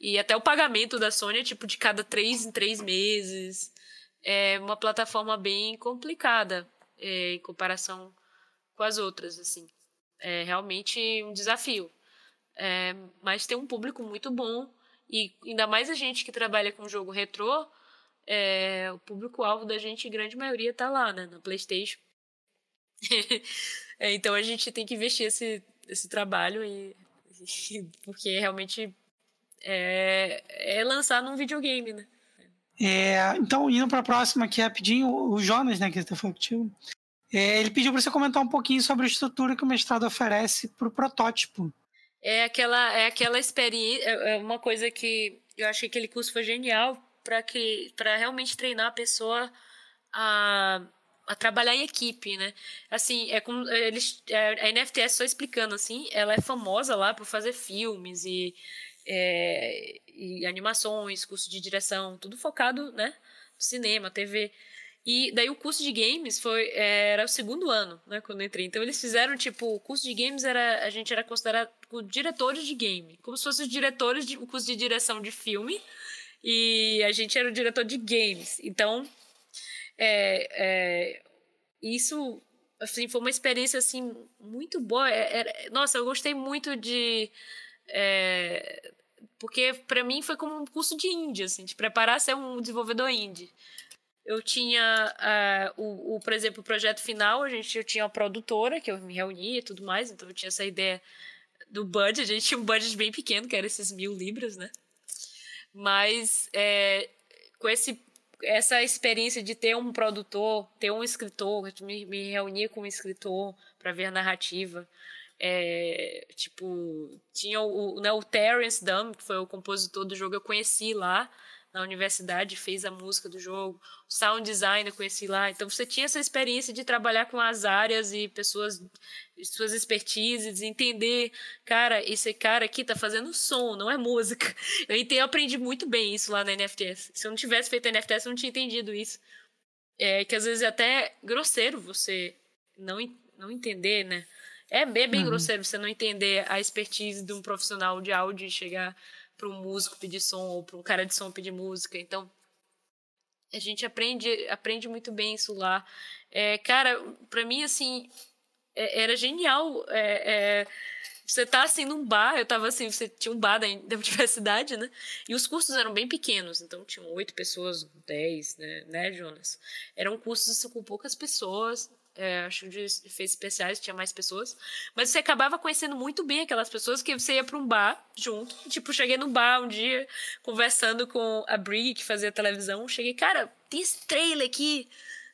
E até o pagamento da Sony é tipo de cada três em três meses. É uma plataforma bem complicada é, em comparação com as outras, assim. É realmente um desafio. É, mas tem um público muito bom. E ainda mais a gente que trabalha com jogo retrô, é, o público-alvo da gente, grande maioria, tá lá, né? Na PlayStation. <laughs> é, então a gente tem que investir esse, esse trabalho e, e <laughs> porque realmente é, é, lançar num videogame, né? É, então, indo para a próxima aqui rapidinho, o Jonas, né, que está falando contigo, é, ele pediu para você comentar um pouquinho sobre a estrutura que o mestrado oferece para o protótipo. É aquela, é aquela experiência, é, é uma coisa que eu achei que aquele curso foi genial, para que para realmente treinar a pessoa a, a trabalhar em equipe, né? Assim, é como eles é, a NFTS só explicando assim, ela é famosa lá por fazer filmes e, é, e animações, curso de direção, tudo focado, né? Cinema, TV. E daí o curso de games foi era o segundo ano, né, quando eu entrei. Então eles fizeram tipo, o curso de games era a gente era considerado diretores de game, como se fossem os diretores de o curso de direção de filme e a gente era o diretor de games. Então, é, é, isso assim, foi uma experiência assim, muito boa. É, é nossa, eu gostei muito de. É, porque para mim foi como um curso de indie, assim, de preparar a ser um desenvolvedor indie. Eu tinha, uh, o, o, por exemplo, o projeto final, a gente, eu tinha uma produtora que eu me reunia e tudo mais, então eu tinha essa ideia do budget, a gente tinha um budget bem pequeno, que era esses mil libras, né? Mas é, com esse, essa experiência de ter um produtor, ter um escritor, me, me reunir com um escritor para ver a narrativa. É, tipo, tinha o, né, o Terence Dunn, que foi o compositor do jogo, eu conheci lá na universidade, fez a música do jogo, o sound design eu conheci lá. Então você tinha essa experiência de trabalhar com as áreas e pessoas, suas expertises, entender, cara, esse cara aqui tá fazendo som, não é música. <laughs> Eu, eu aprendi muito bem isso lá na NFTS. Se eu não tivesse feito a NFTS, eu não tinha entendido isso. É que às vezes é até grosseiro você não, não entender, né? É bem, bem uhum. grosseiro você não entender a expertise de um profissional de áudio e chegar para um músico pedir som ou para um cara de som pedir música. Então, a gente aprende, aprende muito bem isso lá. É, cara, para mim, assim, é, era genial. É, é, você tá assim num bar, eu tava assim, você tinha um bar da, da <laughs> universidade, né? E os cursos eram bem pequenos, então tinham oito pessoas, dez, né, né, Jonas? Eram cursos assim, com poucas pessoas, é, acho que de efeitos especiais tinha mais pessoas. Mas você acabava conhecendo muito bem aquelas pessoas que você ia para um bar junto. Tipo, cheguei no bar um dia, conversando com a Brig, que fazia televisão. Cheguei, cara, tem esse trailer aqui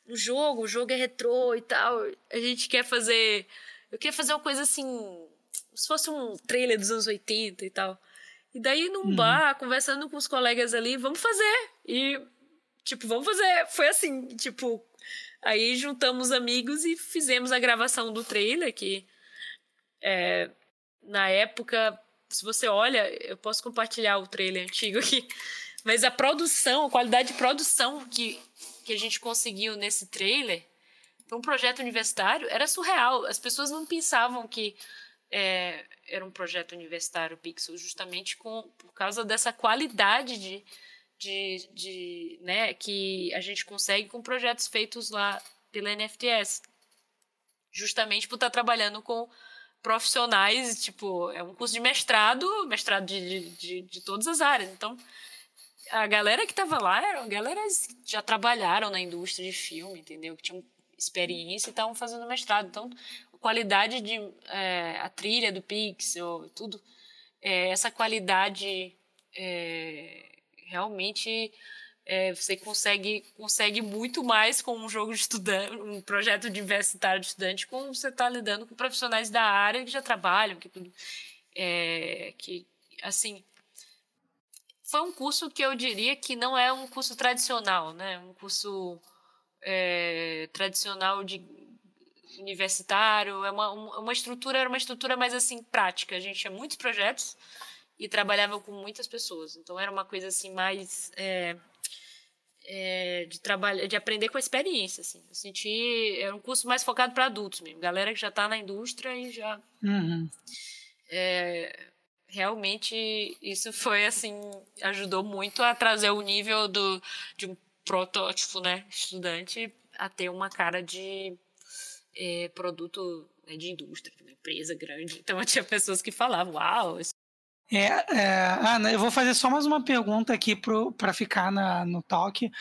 no jogo, o jogo é retrô e tal. A gente quer fazer. Eu queria fazer uma coisa assim. Se fosse um trailer dos anos 80 e tal. E daí num uhum. bar, conversando com os colegas ali, vamos fazer. E, tipo, vamos fazer. Foi assim, tipo, Aí juntamos amigos e fizemos a gravação do trailer, que é, na época, se você olha, eu posso compartilhar o trailer antigo aqui, <laughs> mas a produção, a qualidade de produção que que a gente conseguiu nesse trailer, para um projeto universitário, era surreal. As pessoas não pensavam que é, era um projeto universitário Pixel, justamente com, por causa dessa qualidade de, de, de, né, que a gente consegue com projetos feitos lá pela NFTS. Justamente por estar trabalhando com profissionais, tipo, é um curso de mestrado, mestrado de, de, de todas as áreas. Então, a galera que estava lá era galera que já trabalharam na indústria de filme, entendeu? Que tinham experiência e estavam fazendo mestrado. Então, a qualidade de é, a trilha do Pixel, tudo, é, essa qualidade é, realmente é, você consegue, consegue muito mais com um jogo de estudante, um projeto universitário de estudante, como você está lidando com profissionais da área que já trabalham, que tudo. É, que, assim, foi um curso que eu diria que não é um curso tradicional, né? Um curso é, tradicional de universitário, é uma, uma estrutura, era uma estrutura mais assim prática. A gente tinha muitos projetos e trabalhava com muitas pessoas, então era uma coisa assim mais é, é, de trabalhar, de aprender com a experiência, assim. Eu senti era um curso mais focado para adultos mesmo, galera que já está na indústria e já uhum. é, realmente isso foi assim ajudou muito a trazer o nível do de um protótipo, né, estudante, a ter uma cara de é, produto né, de indústria, de uma empresa grande. Então <laughs> tinha pessoas que falavam, uau, isso é, é, Ana, eu vou fazer só mais uma pergunta aqui para ficar na, no toque,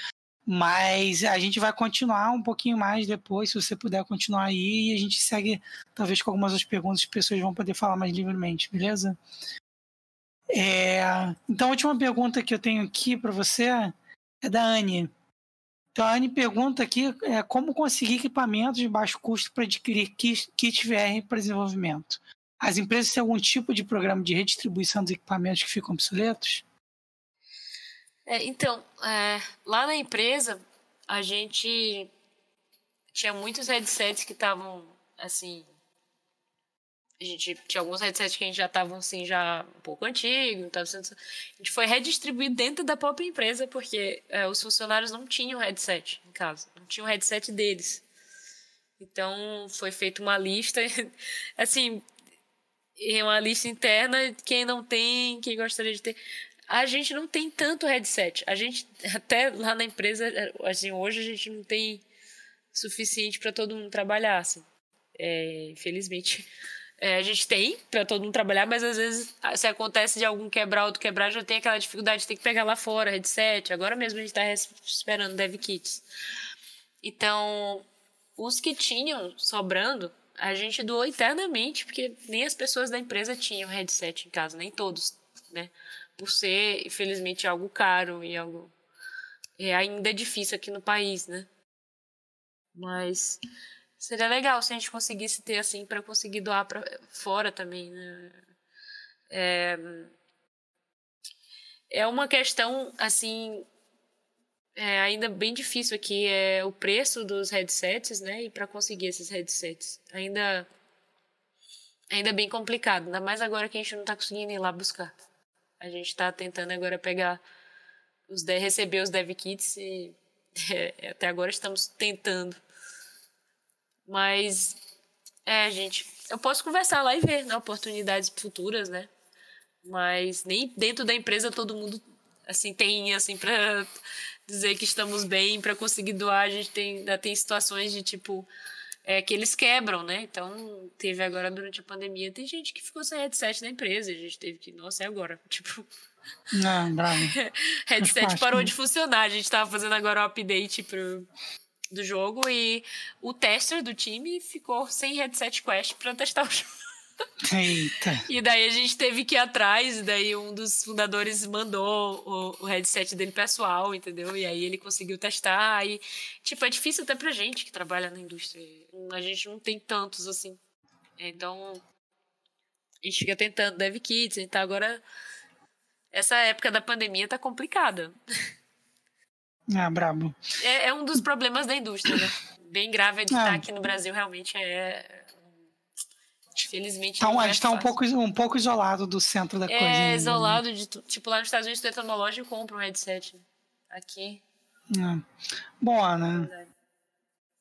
mas a gente vai continuar um pouquinho mais depois, se você puder continuar aí, e a gente segue talvez com algumas das perguntas que as pessoas vão poder falar mais livremente, beleza? É, então, a última pergunta que eu tenho aqui para você é da Anne. Então, a Anne pergunta aqui é, como conseguir equipamentos de baixo custo para adquirir kit, kit VR para desenvolvimento. As empresas têm algum tipo de programa de redistribuição dos equipamentos que ficam obsoletos? É, então, é, lá na empresa, a gente tinha muitos headsets que estavam, assim... A gente tinha alguns headsets que a gente já estavam, assim, já um pouco antigos. Tava sendo, a gente foi redistribuir dentro da própria empresa, porque é, os funcionários não tinham headset em casa. Não tinham headset deles. Então, foi feita uma lista. <laughs> assim, é uma lista interna, quem não tem, quem gostaria de ter. A gente não tem tanto headset. A gente, até lá na empresa, assim, hoje a gente não tem suficiente para todo mundo trabalhar, assim. É, infelizmente. É, a gente tem para todo mundo trabalhar, mas às vezes se acontece de algum quebrar, outro quebrar, já tem aquela dificuldade de ter que pegar lá fora, headset. Agora mesmo a gente está esperando dev kits. Então, os que tinham sobrando, a gente doou internamente, porque nem as pessoas da empresa tinham headset em casa, nem todos, né? Por ser, infelizmente, algo caro e algo é ainda difícil aqui no país, né? Mas seria legal se a gente conseguisse ter assim para conseguir doar para fora também, né? É, é uma questão assim é ainda bem difícil aqui é o preço dos headsets, né? E para conseguir esses headsets. Ainda ainda bem complicado, ainda mais agora que a gente não está conseguindo ir lá buscar. A gente está tentando agora pegar os receber os dev kits e <laughs> é, até agora estamos tentando. Mas é, gente, eu posso conversar lá e ver né, oportunidades futuras, né? Mas nem dentro da empresa todo mundo assim tem assim para dizer que estamos bem para conseguir doar a gente tem ainda tem situações de tipo é, que eles quebram, né? Então, teve agora durante a pandemia, tem gente que ficou sem headset na empresa, a gente teve que, nossa, é agora, <laughs> tipo. Não, bravo. <laughs> headset parou de funcionar, a gente tava fazendo agora o update pro, do jogo e o tester do time ficou sem headset Quest para testar o <laughs> jogo. Eita. E daí a gente teve que ir atrás, e daí um dos fundadores mandou o, o, headset dele pessoal, entendeu? E aí ele conseguiu testar. E, tipo, é difícil até pra gente que trabalha na indústria. A gente não tem tantos assim. Então, a gente fica tentando dev kits, então agora essa época da pandemia tá complicada. Ah, brabo. É, é um dos problemas da indústria, né? Bem grave é de estar ah. aqui no Brasil, realmente é Felizmente. Então, a gente está um pouco, um pouco isolado do centro da é, coisa. É, isolado de. Tipo, lá nos Estados Unidos, tu entra numa loja e compra um headset. Aqui. É. Bom, Ana,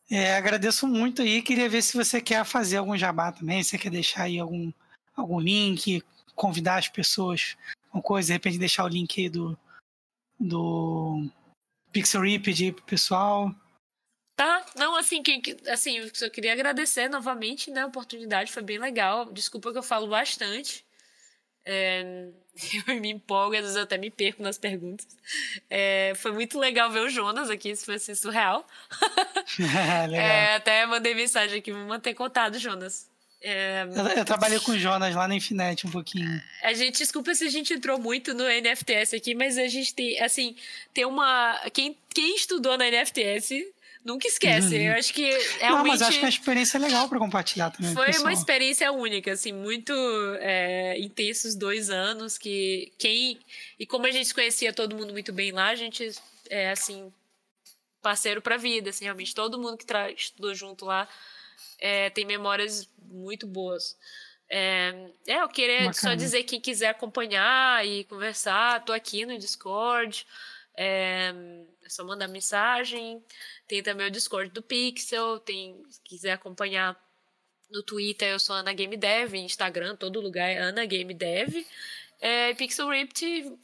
é, agradeço muito aí. Queria ver se você quer fazer algum jabá também, se você quer deixar aí algum, algum link, convidar as pessoas, alguma coisa, de repente deixar o link aí do, do Pixel Rip aí pro pessoal. Tá, não, assim, que, assim, eu só queria agradecer novamente, né, a oportunidade, foi bem legal. Desculpa que eu falo bastante. É, <laughs> eu me empolgo, às vezes eu até me perco nas perguntas. É, foi muito legal ver o Jonas aqui, isso foi assim, surreal. <laughs> é, até mandei mensagem aqui, vou manter contato, Jonas. É, eu, eu, trabalhei com o Jonas lá na Infinite um pouquinho. A gente, desculpa se a gente entrou muito no NFTS aqui, mas a gente tem, assim, tem uma. Quem, quem estudou na NFTS nunca esquece. Uhum. Eu acho que realmente. Não, mas acho que a experiência é legal para compartilhar também. Foi uma experiência única, assim, muito é, intensos dois anos. Que quem. E como a gente conhecia todo mundo muito bem lá, a gente é assim. Parceiro pra vida, assim, realmente. Todo mundo que estudou junto lá é, tem memórias muito boas. É, é eu queria Bacana. só dizer quem quiser acompanhar e conversar, tô aqui no Discord. É, é só mandar mensagem. Tem também o Discord do Pixel. Tem, se quiser acompanhar no Twitter, eu sou Ana Game Dev. Instagram, todo lugar é Ana Game Dev. É, Pixel Ripped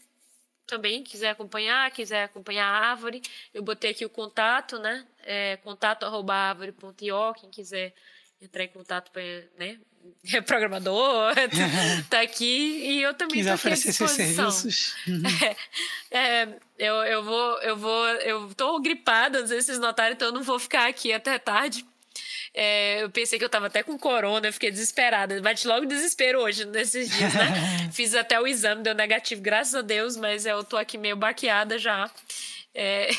também quiser acompanhar, quiser acompanhar a árvore, eu botei aqui o contato, né? É, contato arroba árvore.io, quem quiser entrar em contato, né? <laughs> É programador, <laughs> tá aqui e eu também quiser oferecer seus serviços. <laughs> É, é, eu, eu vou, eu vou, eu tô gripada, não sei se vocês notaram, então eu não vou ficar aqui até tarde. É, eu pensei que eu tava até com corona, eu fiquei desesperada. Bate logo desespero hoje, nesses dias, né? Fiz até o exame, deu negativo, graças a Deus, mas eu tô aqui meio baqueada já. É...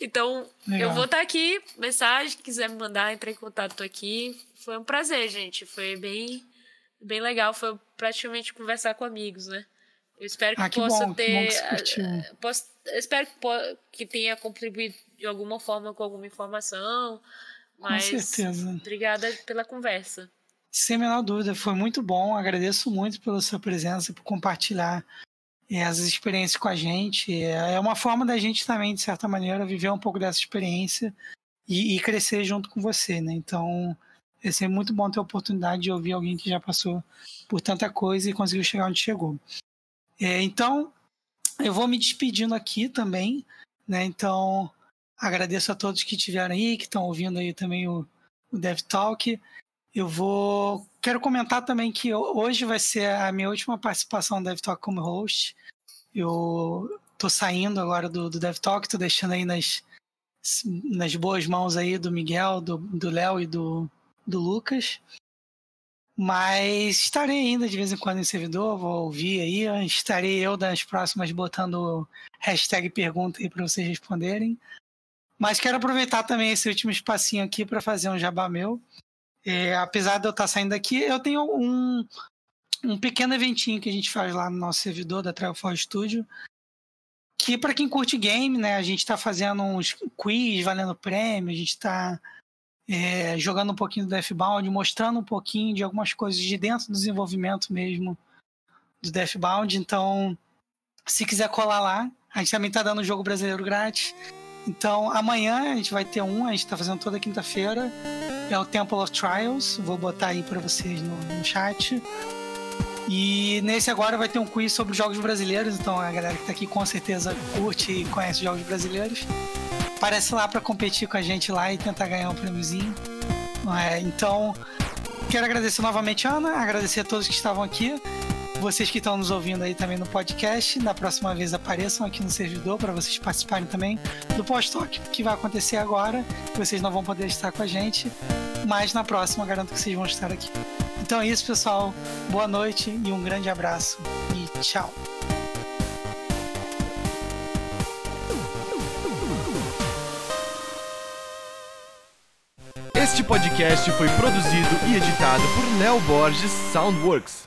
então, Legal. eu vou estar tá aqui, mensagem, quiser me mandar, entre em contato, tô aqui. Foi um prazer, gente. Foi bem, bem legal. Foi praticamente conversar com amigos, né? Eu espero que, ah, que possa bom, ter. Que eh, posso, espero que, que tenha contribuído de alguma forma com alguma informação. Mas, Com certeza. Obrigada pela conversa. Sem menor dúvida, foi muito bom. Agradeço muito pela sua presença, por compartilhar é, as experiências com a gente. É, é uma forma da gente também, de certa maneira, viver um pouco dessa experiência e, e crescer junto com você, né? Então, é sempre muito bom ter a oportunidade de ouvir alguém que já passou por tanta coisa e conseguiu chegar onde chegou. É, então, eu vou me despedindo aqui também, né? Então, Agradeço a todos que estiveram aí, que estão ouvindo aí também o, o Dev Talk. Eu vou. Quero comentar também que hoje vai ser a minha última participação no Dev Talk como host. Eu tô saindo agora do, do Dev Talk, tô deixando aí nas, nas boas mãos aí do Miguel, do Léo e do, do Lucas. Mas estarei ainda de vez em quando em servidor, vou ouvir aí. Estarei eu das próximas botando hashtag pergunta aí para vocês responderem. Mas quero aproveitar também esse último espacinho aqui para fazer um jabá meu. É, apesar de eu estar tá saindo daqui, eu tenho um, um pequeno eventinho que a gente faz lá no nosso servidor da Trailfall Studio. Que para quem curte game, né, a gente está fazendo uns quiz valendo prêmio, a gente está é, jogando um pouquinho do Deathbound, mostrando um pouquinho de algumas coisas de dentro do desenvolvimento mesmo do Deathbound. Então, se quiser colar lá, a gente também está dando jogo brasileiro grátis. Então, amanhã a gente vai ter um, a gente está fazendo toda quinta-feira. É o Temple of Trials. Vou botar aí para vocês no, no, chat. E nesse agora vai ter um quiz sobre jogos brasileiros. Então, a galera que está aqui com certeza curte e conhece jogos brasileiros. Aparece lá para competir com a gente lá e tentar ganhar um prêmiozinho. É, então, quero agradecer novamente Ana, agradecer a todos que estavam aqui. Vocês que estão nos ouvindo aí também no podcast, na próxima vez apareçam aqui no servidor para vocês participarem também do post-talk que vai acontecer agora. Vocês não vão poder estar com a gente, mas na próxima garanto que vocês vão estar aqui. Então é isso, pessoal. Boa noite e um grande abraço e tchau. Este podcast foi produzido e editado por Léo Borges Soundworks.